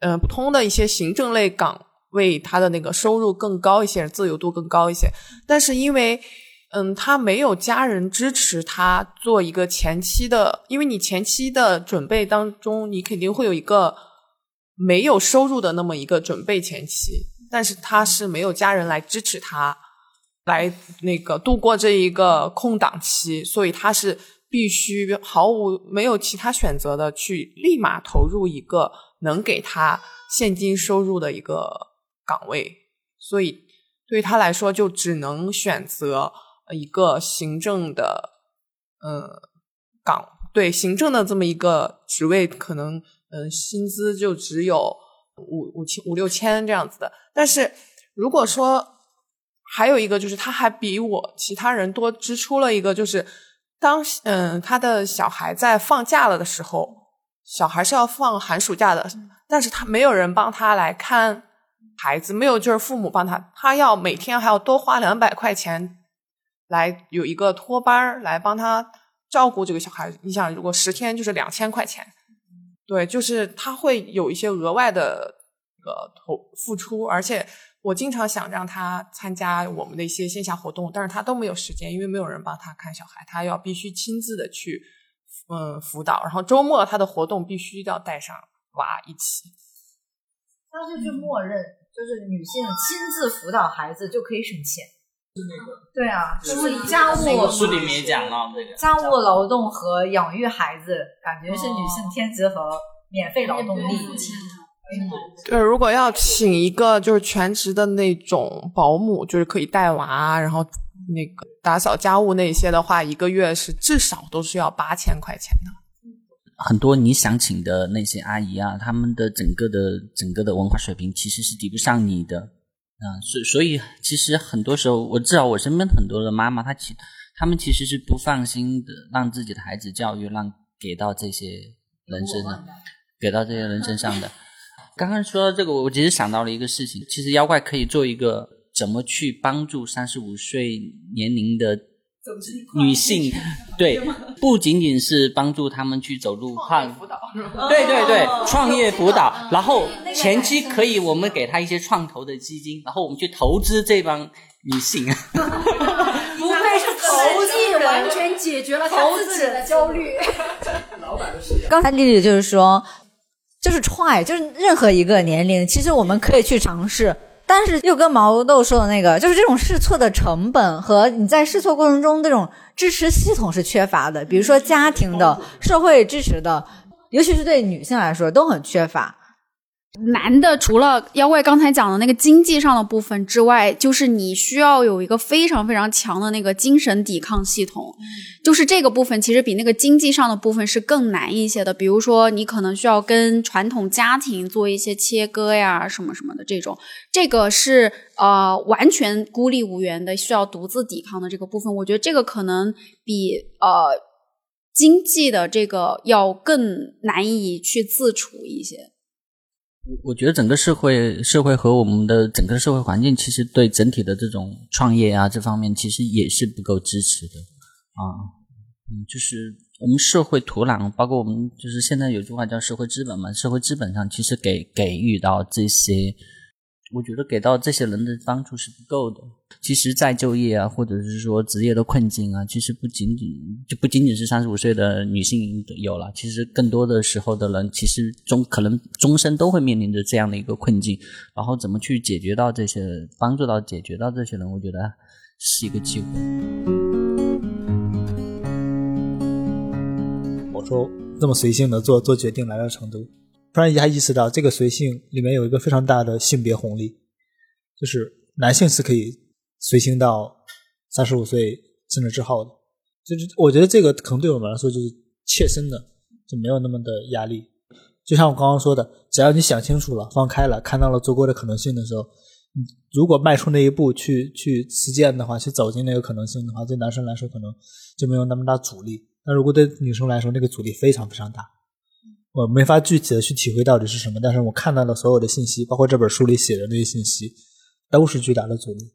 嗯、普通的一些行政类岗位他的那个收入更高一些，自由度更高一些。但是因为嗯，他没有家人支持他做一个前期的，因为你前期的准备当中，你肯定会有一个没有收入的那么一个准备前期，但是他是没有家人来支持他。来那个度过这一个空档期，所以他是必须毫无没有其他选择的去立马投入一个能给他现金收入的一个岗位，所以对他来说就只能选择一个行政的呃岗，对行政的这么一个职位，可能嗯、薪资就只有五五千五六千这样子的，但是如果说。还有一个就是，他还比我其他人多支出了一个，就是当嗯他的小孩在放假了的时候，小孩是要放寒暑假的，但是他没有人帮他来看孩子，没有就是父母帮他，他要每天还要多花两百块钱来有一个托班来帮他照顾这个小孩。你想，如果十天就是两千块钱，对，就是他会有一些额外的呃投付出，而且。我经常想让他参加我们的一些线下活动，但是他都没有时间，因为没有人帮他看小孩，他要必须亲自的去嗯辅导，然后周末他的活动必须要带上娃一起。他这就默认就是女性亲自辅导孩子就可以省钱，是那个对啊，就是家务书里面也讲了这个家务劳动和养育孩子，感觉是女性天职和免费劳动力。对，如果要请一个就是全职的那种保姆，就是可以带娃，然后那个打扫家务那些的话，一个月是至少都是要八千块钱的。很多你想请的那些阿姨啊，他们的整个的整个的文化水平其实是抵不上你的啊，所、所以其实很多时候，我至少我身边很多的妈妈，她其她们其实是不放心的，让自己的孩子教育让给到这些人身上，给到这些人身上的。刚刚说到这个，我其实想到了一个事情，其实妖怪可以做一个怎么去帮助三十五岁年龄的女性，对，不仅仅是帮助他们去走路跨辅导，对对对，创业辅导，然后前期可以我们给她一些创投的基金，然后我们去投资这帮女性。不愧是投技，完全解决了他自己的焦虑。刚才丽丽就是说。就是 try，就是任何一个年龄，其实我们可以去尝试，但是又跟毛豆说的那个，就是这种试错的成本和你在试错过程中这种支持系统是缺乏的，比如说家庭的、社会支持的，尤其是对女性来说都很缺乏。男的除了妖怪刚才讲的那个经济上的部分之外，就是你需要有一个非常非常强的那个精神抵抗系统。就是这个部分其实比那个经济上的部分是更难一些的。比如说，你可能需要跟传统家庭做一些切割呀，什么什么的这种，这个是呃完全孤立无援的，需要独自抵抗的这个部分。我觉得这个可能比呃经济的这个要更难以去自处一些。我觉得整个社会、社会和我们的整个社会环境，其实对整体的这种创业啊这方面，其实也是不够支持的啊。嗯，就是我们社会土壤，包括我们就是现在有句话叫社会资本嘛，社会资本上其实给给予到这些，我觉得给到这些人的帮助是不够的。其实再就业啊，或者是说职业的困境啊，其实不仅仅就不仅仅是三十五岁的女性有了，其实更多的时候的人，其实终可能终身都会面临着这样的一个困境。然后怎么去解决到这些，帮助到解决到这些人，我觉得是一个机会。我说这么随性的做做决定来到成都，突然一下意识到这个随性里面有一个非常大的性别红利，就是男性是可以随性到三十五岁甚至之后的。就是我觉得这个可能对我们来说就是切身的，就没有那么的压力。就像我刚刚说的，只要你想清楚了、放开了、看到了足够的可能性的时候，如果迈出那一步去去实践的话，去走进那个可能性的话，对男生来说可能就没有那么大阻力。但如果对女生来说，那个阻力非常非常大。我没法具体的去体会到底是什么，但是我看到的所有的信息，包括这本书里写的那些信息，都是巨大的阻力。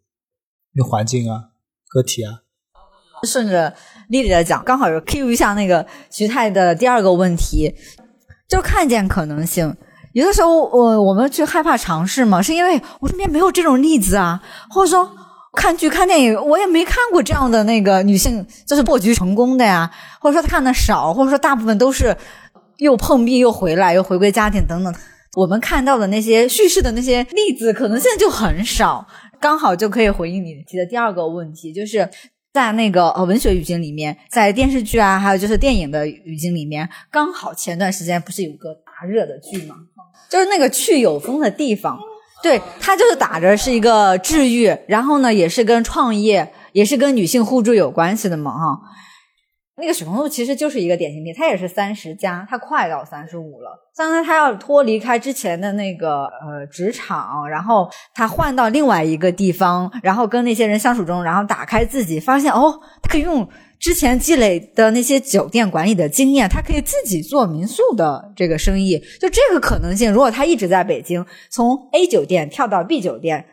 那环境啊、个体啊。顺着丽丽的讲，刚好有 cue 一下那个徐太的第二个问题，就看见可能性。有的时候，我我们去害怕尝试嘛，是因为我身边没有这种例子啊，或者说看剧看电影，我也没看过这样的那个女性就是破局成功的呀，或者说她看的少，或者说大部分都是又碰壁又回来又回归家庭等等。我们看到的那些叙事的那些例子，可能性就很少。刚好就可以回应你提的第二个问题，就是在那个呃文学语境里面，在电视剧啊，还有就是电影的语境里面，刚好前段时间不是有个大热的剧吗？就是那个去有风的地方，对，它就是打着是一个治愈，然后呢，也是跟创业，也是跟女性互助有关系的嘛，哈。那个许鹏路其实就是一个典型例，他也是三十加，他快到三十五了。当然，他要脱离开之前的那个呃职场，然后他换到另外一个地方，然后跟那些人相处中，然后打开自己，发现哦，他可以用之前积累的那些酒店管理的经验，他可以自己做民宿的这个生意。就这个可能性，如果他一直在北京，从 A 酒店跳到 B 酒店，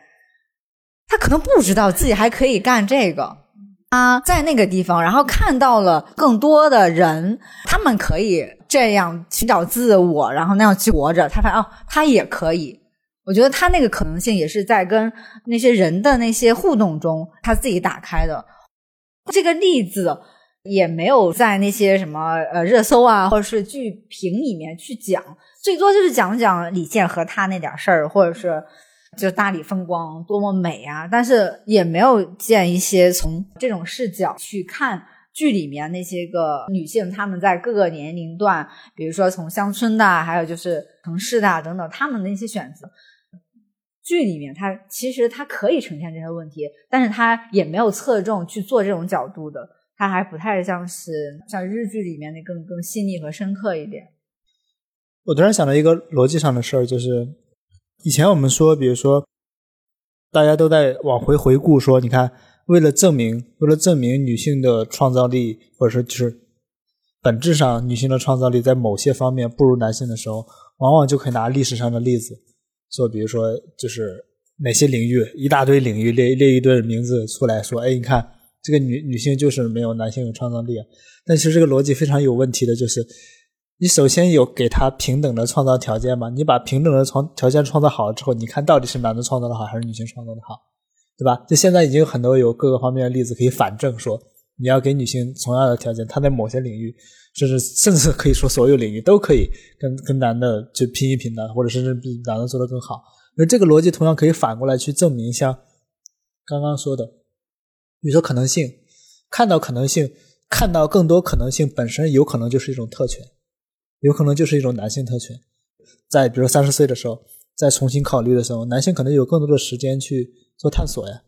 他可能不知道自己还可以干这个。他在那个地方，然后看到了更多的人，他们可以这样寻找自我，然后那样去活着。他发现哦，他也可以。我觉得他那个可能性也是在跟那些人的那些互动中，他自己打开的。这个例子也没有在那些什么呃热搜啊，或者是剧评里面去讲，最多就是讲讲李健和他那点事儿，或者是。就大理风光多么美啊！但是也没有见一些从这种视角去看剧里面那些个女性，她们在各个年龄段，比如说从乡村的，还有就是城市的等等，她们的一些选择。剧里面它其实它可以呈现这些问题，但是它也没有侧重去做这种角度的，它还不太像是像日剧里面的更更细腻和深刻一点。我突然想到一个逻辑上的事儿，就是。以前我们说，比如说，大家都在往回回顾，说你看，为了证明，为了证明女性的创造力，或者说就是本质上女性的创造力在某些方面不如男性的时候，往往就可以拿历史上的例子，说，比如说，就是哪些领域，一大堆领域列列一堆名字出来说，哎，你看这个女女性就是没有男性有创造力，但其实这个逻辑非常有问题的，就是。你首先有给他平等的创造条件吗？你把平等的创条件创造好了之后，你看到底是男的创造的好还是女性创造的好，对吧？就现在已经有很多有各个方面的例子可以反证说，你要给女性同样的条件，她在某些领域，甚至甚至可以说所有领域都可以跟跟男的就拼一拼的，或者甚至比男的做得更好。那这个逻辑同样可以反过来去证明，像刚刚说的，比如说可能性，看到可能性，看到更多可能性本身有可能就是一种特权。有可能就是一种男性特权，在比如三十岁的时候，再重新考虑的时候，男性可能有更多的时间去做探索呀，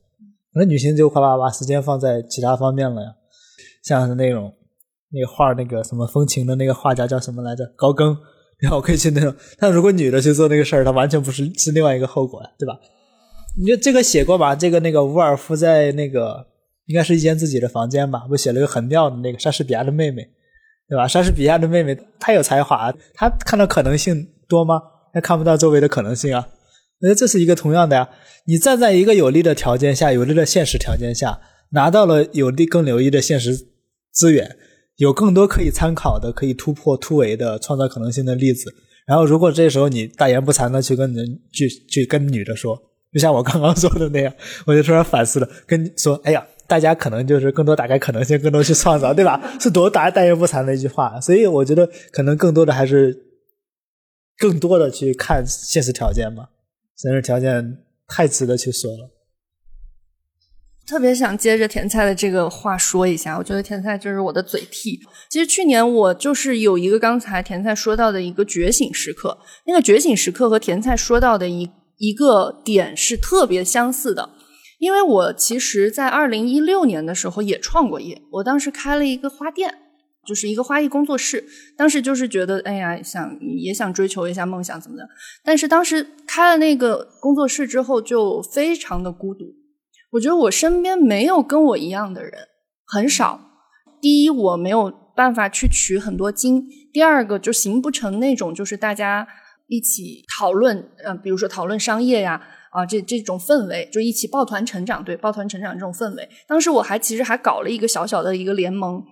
可能女性就快把把时间放在其他方面了呀，像是那种那个画那个什么风情的那个画家叫什么来着？高更，然后可以去那种。但如果女的去做那个事儿，她完全不是是另外一个后果呀，对吧？你就这个写过吧？这个那个伍尔夫在那个应该是一间自己的房间吧，不写了一个很妙的那个莎士比亚的妹妹。对吧？莎士比亚的妹妹，她有才华，她看到可能性多吗？她看不到周围的可能性啊。我觉得这是一个同样的呀。你站在一个有利的条件下，有利的现实条件下，拿到了有利更有利的现实资源，有更多可以参考的、可以突破突围的、创造可能性的例子。然后，如果这时候你大言不惭的去跟人去去跟女的说，就像我刚刚说的那样，我就突然反思了，跟说，哎呀。大家可能就是更多打开可能性，更多去创造，对吧？是多大大言不惭的一句话。所以我觉得可能更多的还是更多的去看现实条件嘛，现实条件太值得去说了。特别想接着甜菜的这个话说一下，我觉得甜菜就是我的嘴替。其实去年我就是有一个刚才甜菜说到的一个觉醒时刻，那个觉醒时刻和甜菜说到的一一个点是特别相似的。因为我其实，在二零一六年的时候也创过业，我当时开了一个花店，就是一个花艺工作室。当时就是觉得，哎呀，想也想追求一下梦想怎么的。但是当时开了那个工作室之后，就非常的孤独。我觉得我身边没有跟我一样的人，很少。第一，我没有办法去取很多经；第二个，就形不成那种就是大家一起讨论，呃，比如说讨论商业呀。啊，这这种氛围，就一起抱团成长，对，抱团成长这种氛围。当时我还其实还搞了一个小小的一个联盟，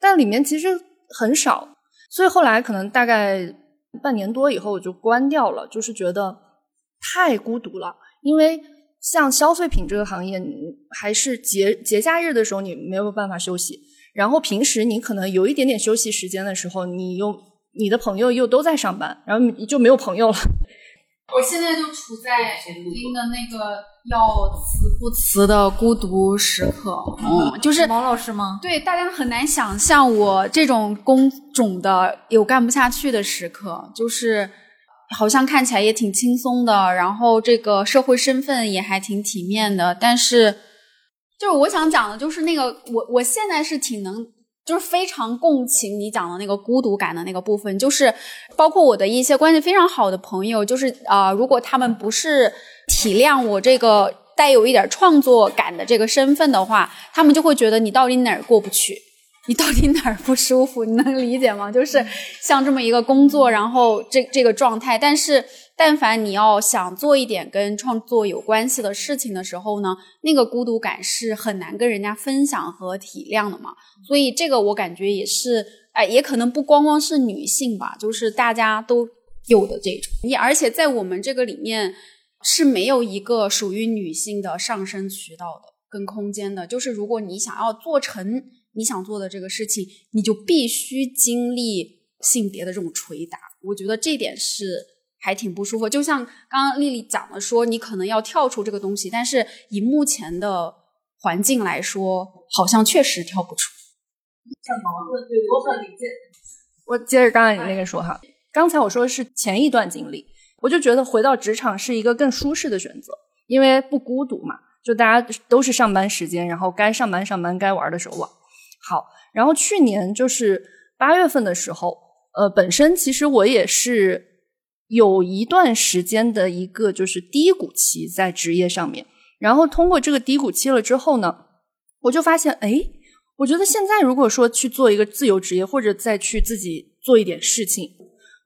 但里面其实很少，所以后来可能大概半年多以后我就关掉了，就是觉得太孤独了，因为像消费品这个行业，还是节节假日的时候你没有办法休息，然后平时你可能有一点点休息时间的时候，你又你的朋友又都在上班，然后你就没有朋友了。我现在就处在听的那个要辞不辞的孤独时刻，嗯，就是王老师吗？对，大家很难想象我这种工种的有干不下去的时刻，就是好像看起来也挺轻松的，然后这个社会身份也还挺体面的，但是就是我想讲的，就是那个我我现在是挺能。就是非常共情你讲的那个孤独感的那个部分，就是包括我的一些关系非常好的朋友，就是啊、如果他们不是体谅我这个带有一点创作感的这个身份的话，他们就会觉得你到底哪儿过不去，你到底哪儿不舒服，你能理解吗？就是像这么一个工作，然后这这个状态，但是但凡你要想做一点跟创作有关系的事情的时候呢，那个孤独感是很难跟人家分享和体谅的嘛。所以这个我感觉也是，哎，也可能不光光是女性吧，就是大家都有的这种。你而且在我们这个里面是没有一个属于女性的上升渠道的跟空间的，就是如果你想要做成你想做的这个事情，你就必须经历性别的这种捶打。我觉得这点是还挺不舒服。就像刚刚丽丽讲的说，你可能要跳出这个东西，但是以目前的环境来说，好像确实跳不出。很矛盾，对我很理解。我接着刚才你那个说哈，刚才我说的是前一段经历，我就觉得回到职场是一个更舒适的选择，因为不孤独嘛，就大家都是上班时间，然后该上班上班，该玩的时候玩。好，然后去年就是八月份的时候，呃，本身其实我也是有一段时间的一个就是低谷期在职业上面，然后通过这个低谷期了之后呢，我就发现，哎，我觉得现在如果说去做一个自由职业，或者再去自己做一点事情，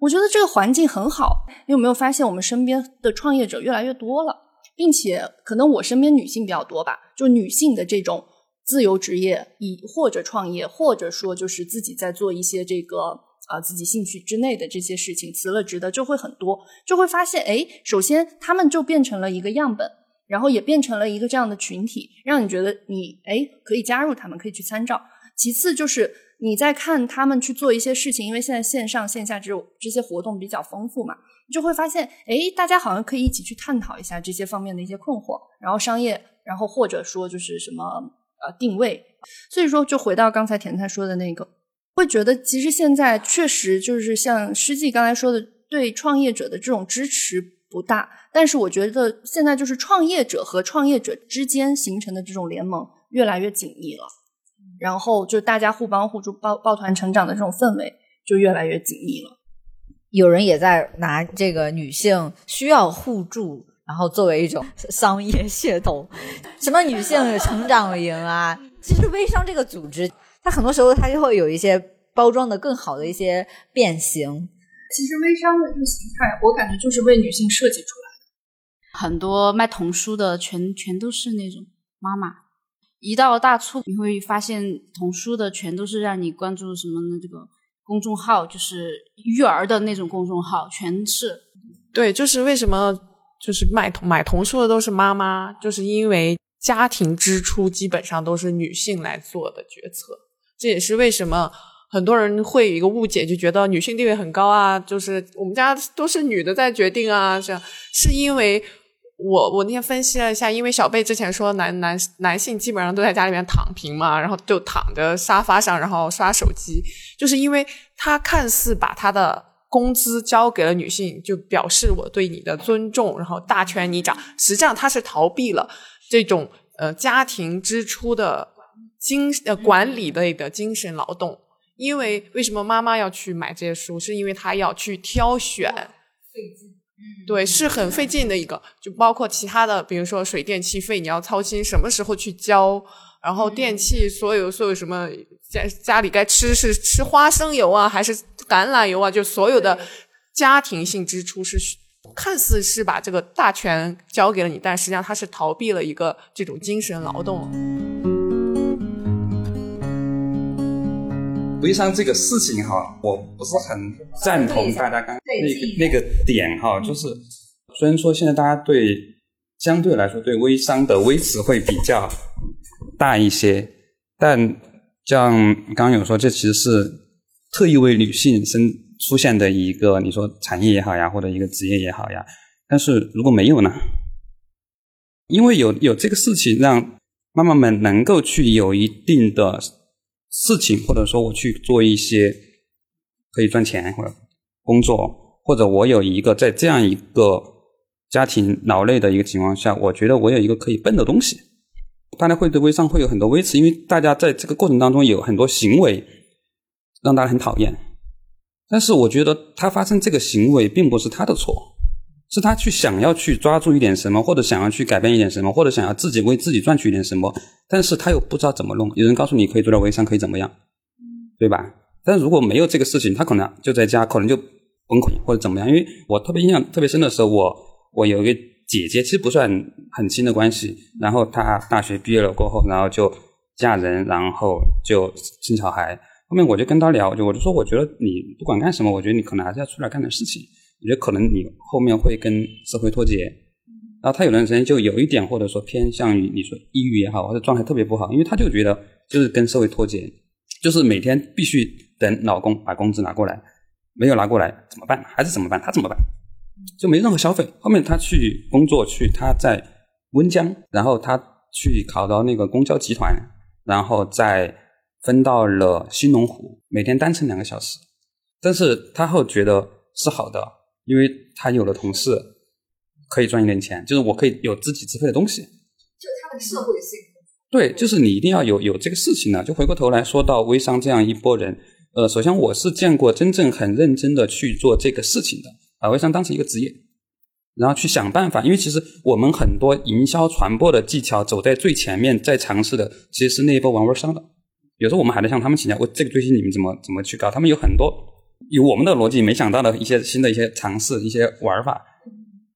我觉得这个环境很好。你有没有发现我们身边的创业者越来越多了，并且可能我身边女性比较多吧，就女性的这种自由职业，以或者创业，或者说就是自己在做一些这个啊、自己兴趣之内的这些事情，辞了职的就会很多，就会发现，哎，首先他们就变成了一个样本。然后也变成了一个这样的群体，让你觉得你哎可以加入他们，可以去参照。其次就是你在看他们去做一些事情，因为现在线上线下这种这些活动比较丰富嘛，就会发现哎，大家好像可以一起去探讨一下这些方面的一些困惑，然后商业，然后或者说就是什么呃定位。所以说，就回到刚才甜菜说的那个，会觉得其实现在确实就是像诗季刚才说的，对创业者的这种支持。不大，但是我觉得现在就是创业者和创业者之间形成的这种联盟越来越紧密了，然后就大家互帮互助、抱抱团成长的这种氛围就越来越紧密了。有人也在拿这个女性需要互助，然后作为一种商业噱头，什么女性成长营啊，其实微商这个组织，它很多时候它就会有一些包装的更好的一些变形。其实微商的这个形态，我感觉就是为女性设计出来的。很多卖童书的全全都是那种妈妈，一到大促你会发现童书的全都是让你关注什么呢？这个公众号就是育儿的那种公众号，全是。对，就是为什么就是买童买童书的都是妈妈，就是因为家庭支出基本上都是女性来做的决策，这也是为什么。很多人会有一个误解，就觉得女性地位很高啊，就是我们家都是女的在决定啊，这样是因为我我那天分析了一下，因为小贝之前说男男男性基本上都在家里面躺平嘛，然后就躺着沙发上，然后刷手机，就是因为他看似把他的工资交给了女性，就表示我对你的尊重，然后大权你掌，实际上他是逃避了这种呃家庭支出的精呃管理类的精神劳动。因为为什么妈妈要去买这些书？是因为她要去挑选，费劲，对，是很费劲的一个。就包括其他的，比如说水电气费，你要操心什么时候去交，然后电器所有所有什么家家里该吃是吃花生油啊，还是橄榄油啊？就所有的家庭性支出是看似是把这个大权交给了你，但实际上他是逃避了一个这种精神劳动。微商这个事情哈，我不是很赞同大家刚那个那个点哈，就是虽然说现在大家对相对来说对微商的微词会比较大一些，但像刚刚有说，这其实是特意为女性生出现的一个，你说产业也好呀，或者一个职业也好呀。但是如果没有呢？因为有有这个事情，让妈妈们能够去有一定的。事情，或者说我去做一些可以赚钱或者工作，或者我有一个在这样一个家庭劳累的一个情况下，我觉得我有一个可以奔的东西。大家会对微商会有很多微词，因为大家在这个过程当中有很多行为让大家很讨厌。但是我觉得他发生这个行为并不是他的错。是他去想要去抓住一点什么，或者想要去改变一点什么，或者想要自己为自己赚取一点什么，但是他又不知道怎么弄。有人告诉你可以做到微商，可以怎么样，对吧？但如果没有这个事情，他可能就在家，可能就崩溃或者怎么样。因为我特别印象特别深的时候，我我有一个姐姐，其实不算很亲的关系，然后她大学毕业了过后，然后就嫁人，然后就生小孩。后面我就跟她聊，就我就说，我觉得你不管干什么，我觉得你可能还是要出来干点事情。我觉得可能你后面会跟社会脱节，然后他有段时间就有一点或者说偏向于你说抑郁也好，或者状态特别不好，因为他就觉得就是跟社会脱节，就是每天必须等老公把工资拿过来，没有拿过来怎么办？孩子怎么办？他怎么办？就没任何消费。后面他去工作去，他在温江，然后他去考到那个公交集团，然后再分到了新龙湖，每天单程两个小时，但是他后觉得是好的。因为他有了同事，可以赚一点钱，就是我可以有自己支配的东西，就是他的社会性。对，就是你一定要有有这个事情呢。就回过头来说到微商这样一波人，呃，首先我是见过真正很认真的去做这个事情的，把微商当成一个职业，然后去想办法。因为其实我们很多营销传播的技巧走在最前面，在尝试的其实是那一波玩微商的。有时候我们还得向他们请教，我这个东西你们怎么怎么去搞？他们有很多。有我们的逻辑没想到的一些新的一些尝试一些玩法，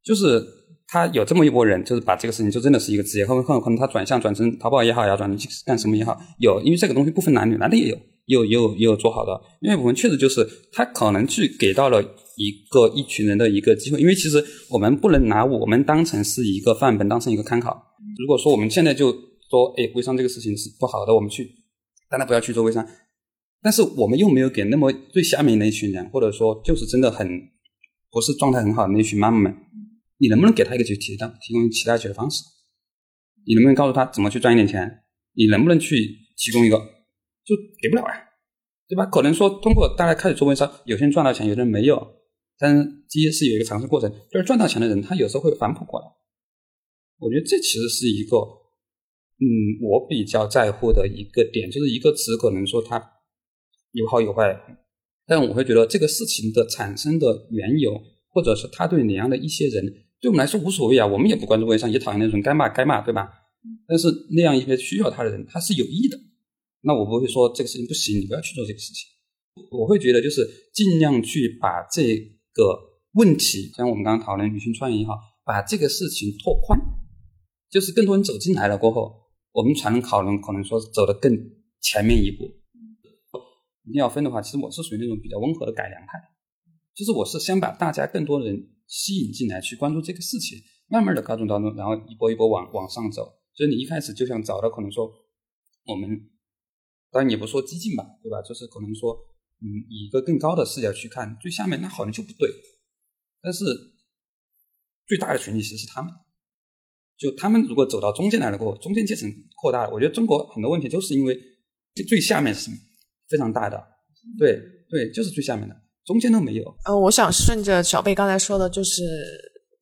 就是他有这么一波人，就是把这个事情就真的是一个职业，后后可能他转向转成淘宝也好呀，转成干什么也好，有因为这个东西不分男女，男的也有，也有也有也有做好的，因为我们确实就是他可能去给到了一个一群人的一个机会，因为其实我们不能拿我们当成是一个范本，当成一个参考。如果说我们现在就说，哎，微商这个事情是不好的，我们去，大家不要去做微商。但是我们又没有给那么最下面那一群人，或者说就是真的很不是状态很好的那群妈妈们，你能不能给他一个解题的提供其他解决方式？你能不能告诉他怎么去赚一点钱？你能不能去提供一个？就给不了啊，对吧？可能说通过大家开始做微商，有些人赚到钱，有的人没有。但是第一是有一个尝试过程，就是赚到钱的人，他有时候会反哺过来。我觉得这其实是一个，嗯，我比较在乎的一个点，就是一个词可能说它。有好有坏，但我会觉得这个事情的产生的缘由，或者是他对哪样的一些人，对我们来说无所谓啊。我们也不关注微商，也讨厌那种该骂该骂，对吧？但是那样一些需要他的人，他是有意的，那我不会说这个事情不行，你不要去做这个事情。我会觉得就是尽量去把这个问题，像我们刚刚讨论女性创业也好，把这个事情拓宽，就是更多人走进来了过后，我们才能考虑可能说走得更前面一步。一定要分的话，其实我是属于那种比较温和的改良派，就是我是先把大家更多人吸引进来，去关注这个事情，慢慢的告诉当中，然后一波一波往往上走。所以你一开始就想找到可能说我们，当然也不说激进吧，对吧？就是可能说，嗯，以一个更高的视角去看最下面，那好像就不对。但是最大的群体其实是他们，就他们如果走到中间来了过后，中间阶层扩大了，我觉得中国很多问题就是因为最最下面是什么。非常大的，对对，就是最下面的，中间都没有。呃，我想顺着小贝刚才说的，就是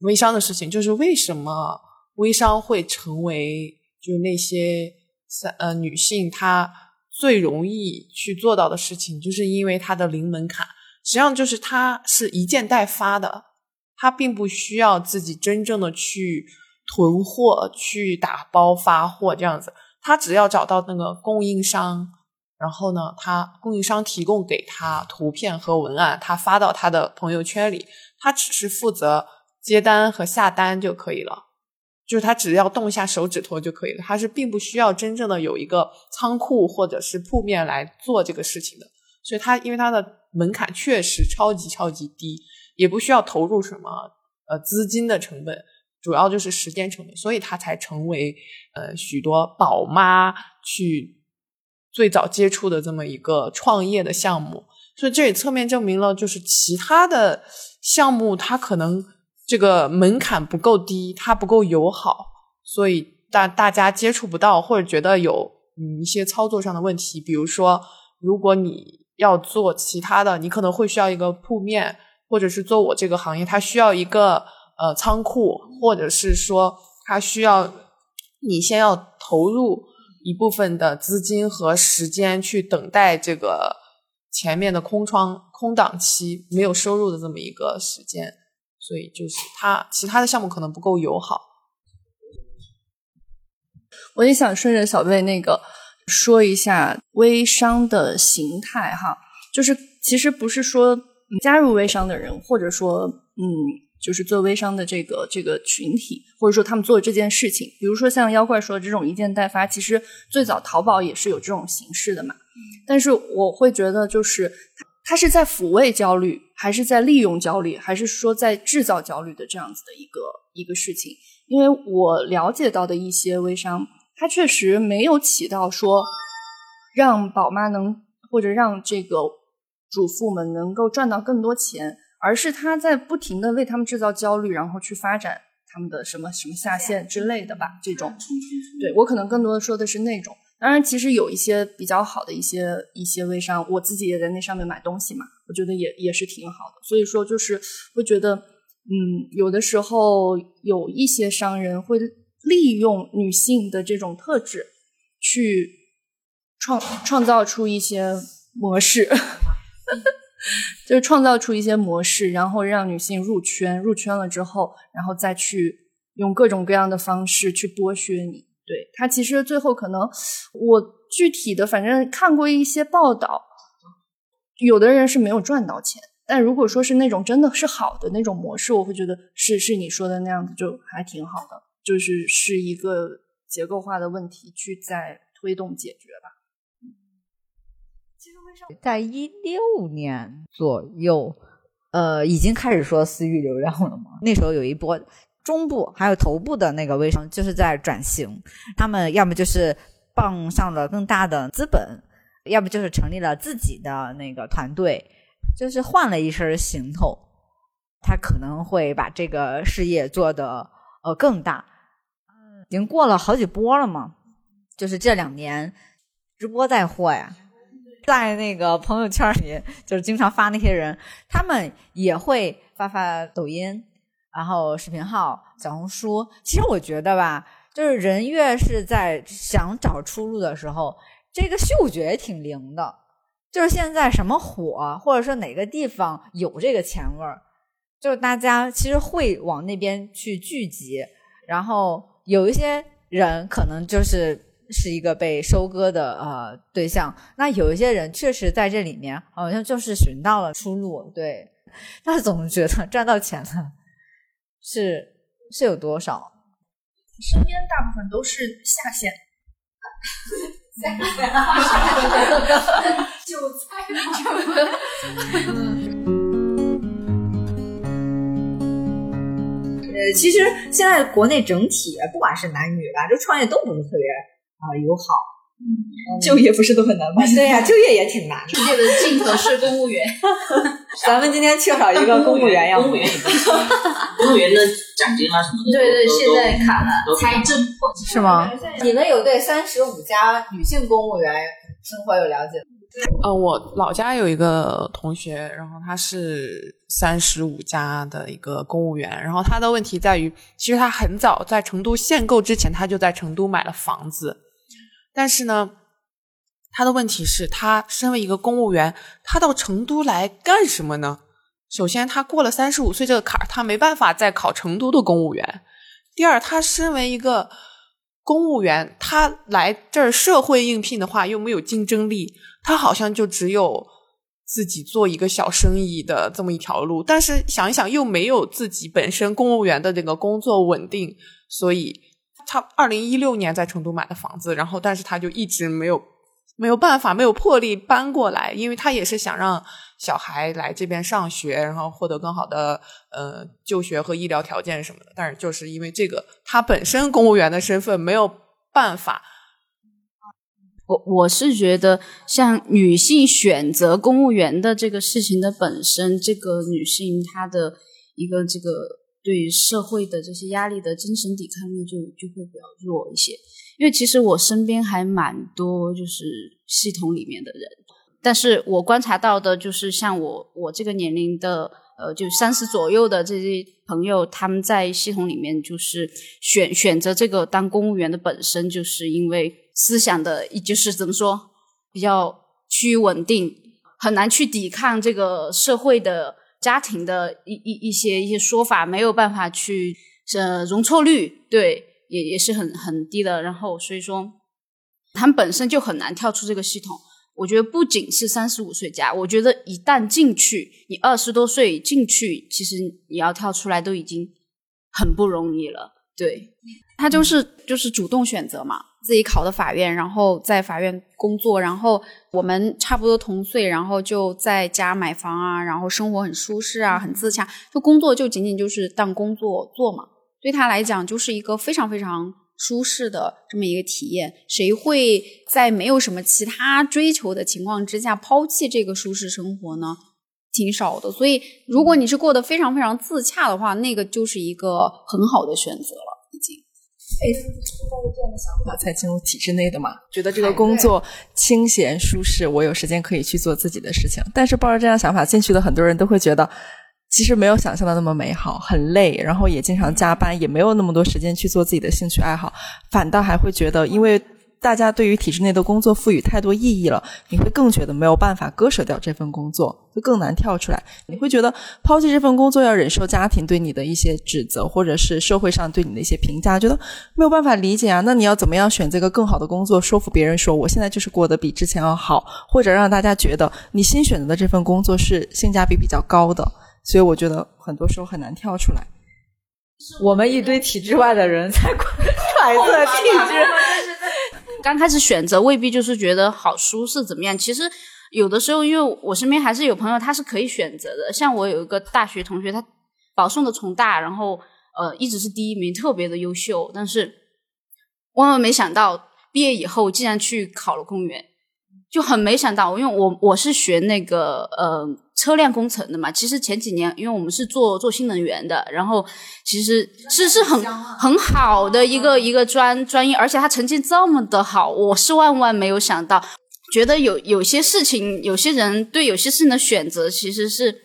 微商的事情，就是为什么微商会成为就是那些三呃女性她最容易去做到的事情，就是因为它的零门槛，实际上就是它是一件代发的，它并不需要自己真正的去囤货、去打包发货这样子，它只要找到那个供应商。然后呢，他供应商提供给他图片和文案，他发到他的朋友圈里，他只是负责接单和下单就可以了，就是他只要动一下手指头就可以了，他是并不需要真正的有一个仓库或者是铺面来做这个事情的。所以他因为它的门槛确实超级超级低，也不需要投入什么呃资金的成本，主要就是时间成本，所以他才成为呃许多宝妈去最早接触的这么一个创业的项目。所以这也侧面证明了，就是其他的项目它可能这个门槛不够低，它不够友好，所以大大家接触不到，或者觉得有嗯一些操作上的问题，比如说如果你。要做其他的，你可能会需要一个铺面，或者是做我这个行业，它需要一个呃仓库，或者是说它需要你先要投入一部分的资金和时间去等待这个前面的空窗空档期没有收入的这么一个时间，所以就是它其他的项目可能不够友好。我也想顺着小贝那个。说一下微商的形态哈，就是其实不是说加入微商的人，或者说嗯，就是做微商的这个这个群体，或者说他们做这件事情，比如说像妖怪说的这种一件代发，其实最早淘宝也是有这种形式的嘛。但是我会觉得，就是他是在抚慰焦虑，还是在利用焦虑，还是说在制造焦虑的这样子的一个一个事情？因为我了解到的一些微商。它确实没有起到说让宝妈能或者让这个主妇们能够赚到更多钱，而是他在不停的为他们制造焦虑，然后去发展他们的什么什么下线之类的吧。这种，对我可能更多的说的是那种。当然，其实有一些比较好的一些一些微商，我自己也在那上面买东西嘛，我觉得也也是挺好的。所以说，就是会觉得，嗯，有的时候有一些商人会。利用女性的这种特质，去创创造出一些模式，就是创造出一些模式，然后让女性入圈，入圈了之后，然后再去用各种各样的方式去剥削你。对他，其实最后可能我具体的，反正看过一些报道，有的人是没有赚到钱，但如果说是那种真的是好的那种模式，我会觉得是是你说的那样子，就还挺好的。就是是一个结构化的问题，去在推动解决吧。在一六年左右，呃，已经开始说私域流量了嘛。那时候有一波中部还有头部的那个微商，就是在转型。他们要么就是傍上了更大的资本，要么就是成立了自己的那个团队，就是换了一身行头。他可能会把这个事业做得呃更大。已经过了好几波了嘛，就是这两年直播带货呀，在那个朋友圈里，就是经常发那些人，他们也会发发抖音，然后视频号、小红书。其实我觉得吧，就是人越是在想找出路的时候，这个嗅觉挺灵的。就是现在什么火，或者说哪个地方有这个钱味儿，就是大家其实会往那边去聚集，然后。有一些人可能就是是一个被收割的呃对象，那有一些人确实在这里面好像就是寻到了出路，对，但总觉得赚到钱了是是有多少？身边大部分都是下线，韭菜。呃，其实现在国内整体不管是男女吧，就创业都不是特别啊友好，就业不是都很难吗？对呀，就业也挺难。世界的尽头是公务员，咱们今天缺少一个公务员呀。公务员也不行，公务员的奖金啊什么的，对对，现在卡了，财政是吗？你们有对三十五家女性公务员生活有了解吗？呃，我老家有一个同学，然后他是三十五家的一个公务员，然后他的问题在于，其实他很早在成都限购之前，他就在成都买了房子，但是呢，他的问题是，他身为一个公务员，他到成都来干什么呢？首先，他过了三十五岁这个坎儿，他没办法再考成都的公务员；第二，他身为一个公务员，他来这儿社会应聘的话，又没有竞争力。他好像就只有自己做一个小生意的这么一条路，但是想一想又没有自己本身公务员的这个工作稳定，所以他二零一六年在成都买的房子，然后但是他就一直没有没有办法，没有魄力搬过来，因为他也是想让小孩来这边上学，然后获得更好的呃就学和医疗条件什么的，但是就是因为这个他本身公务员的身份没有办法。我我是觉得，像女性选择公务员的这个事情的本身，这个女性她的一个这个对于社会的这些压力的精神抵抗力就就会比较弱一些。因为其实我身边还蛮多就是系统里面的人，但是我观察到的就是像我我这个年龄的呃，就三十左右的这些朋友，他们在系统里面就是选选择这个当公务员的本身，就是因为。思想的，就是怎么说，比较趋于稳定，很难去抵抗这个社会的、家庭的一一一些一些说法，没有办法去呃容错率，对，也也是很很低的。然后所以说，他们本身就很难跳出这个系统。我觉得不仅是三十五岁加，我觉得一旦进去，你二十多岁进去，其实你要跳出来都已经很不容易了。对，他就是就是主动选择嘛。自己考的法院，然后在法院工作，然后我们差不多同岁，然后就在家买房啊，然后生活很舒适啊，很自洽。就工作就仅仅就是当工作做嘛，对他来讲就是一个非常非常舒适的这么一个体验。谁会在没有什么其他追求的情况之下抛弃这个舒适生活呢？挺少的。所以如果你是过得非常非常自洽的话，那个就是一个很好的选择了，已经。哎，抱着这样的想法才进入体制内的嘛？觉得这个工作清闲舒适，我有时间可以去做自己的事情。但是抱着这样想法进去的很多人都会觉得，其实没有想象的那么美好，很累，然后也经常加班，也没有那么多时间去做自己的兴趣爱好，反倒还会觉得因为。大家对于体制内的工作赋予太多意义了，你会更觉得没有办法割舍掉这份工作，就更难跳出来。你会觉得抛弃这份工作要忍受家庭对你的一些指责，或者是社会上对你的一些评价，觉得没有办法理解啊。那你要怎么样选择一个更好的工作，说服别人说我现在就是过得比之前要好，或者让大家觉得你新选择的这份工作是性价比比较高的？所以我觉得很多时候很难跳出来。我们一堆体制外的人在揣测体制。刚开始选择未必就是觉得好舒适怎么样？其实有的时候，因为我身边还是有朋友，他是可以选择的。像我有一个大学同学，他保送的重大，然后呃一直是第一名，特别的优秀。但是万万没想到，毕业以后竟然去考了公务员，就很没想到。因为我我是学那个呃。车辆工程的嘛，其实前几年，因为我们是做做新能源的，然后其实是是很很好的一个一个专专业，而且他成绩这么的好，我是万万没有想到，觉得有有些事情，有些人对有些事情的选择，其实是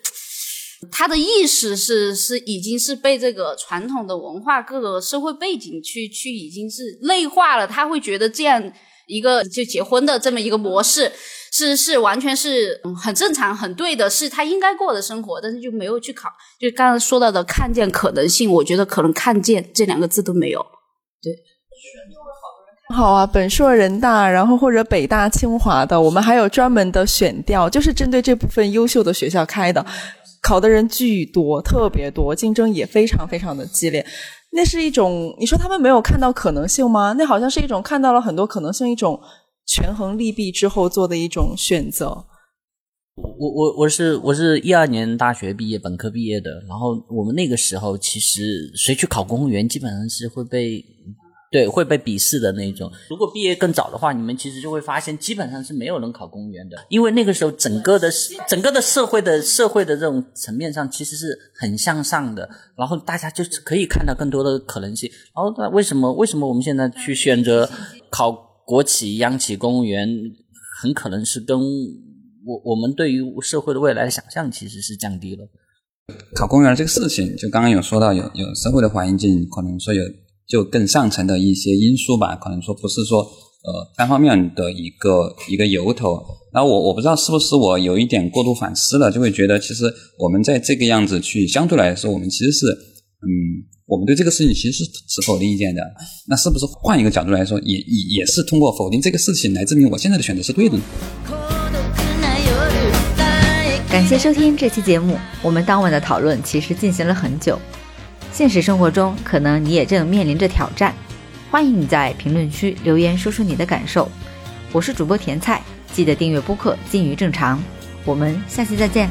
他的意识是是已经是被这个传统的文化各个社会背景去去已经是内化了，他会觉得这样一个就结婚的这么一个模式。是是，完全是很正常、很对的，是他应该过的生活，但是就没有去考。就刚刚说到的看见可能性，我觉得可能看见这两个字都没有。对，好啊，本硕、人大，然后或者北大、清华的，我们还有专门的选调，就是针对这部分优秀的学校开的，考的人巨多，特别多，竞争也非常非常的激烈。那是一种，你说他们没有看到可能性吗？那好像是一种看到了很多可能性，一种。权衡利弊之后做的一种选择。我我我是我是一二年大学毕业，本科毕业的。然后我们那个时候，其实谁去考公务员，基本上是会被对会被鄙视的那种。如果毕业更早的话，你们其实就会发现，基本上是没有人考公务员的，因为那个时候整个的整个的社会的社会的这种层面上，其实是很向上的。然后大家就是可以看到更多的可能性。然后那为什么为什么我们现在去选择考？国企、央企公务员很可能是跟我我们对于社会的未来的想象其实是降低了。考公务员这个事情，就刚刚有说到有有社会的环境，可能说有就更上层的一些因素吧，可能说不是说呃单方面的一个一个由头。然后我我不知道是不是我有一点过度反思了，就会觉得其实我们在这个样子去相对来说，我们其实是嗯。我们对这个事情其实是持否定意见的，那是不是换一个角度来说，也也也是通过否定这个事情来证明我现在的选择是对的呢？感谢收听这期节目。我们当晚的讨论其实进行了很久，现实生活中可能你也正面临着挑战。欢迎你在评论区留言说出你的感受。我是主播甜菜，记得订阅播客《金鱼正常》，我们下期再见。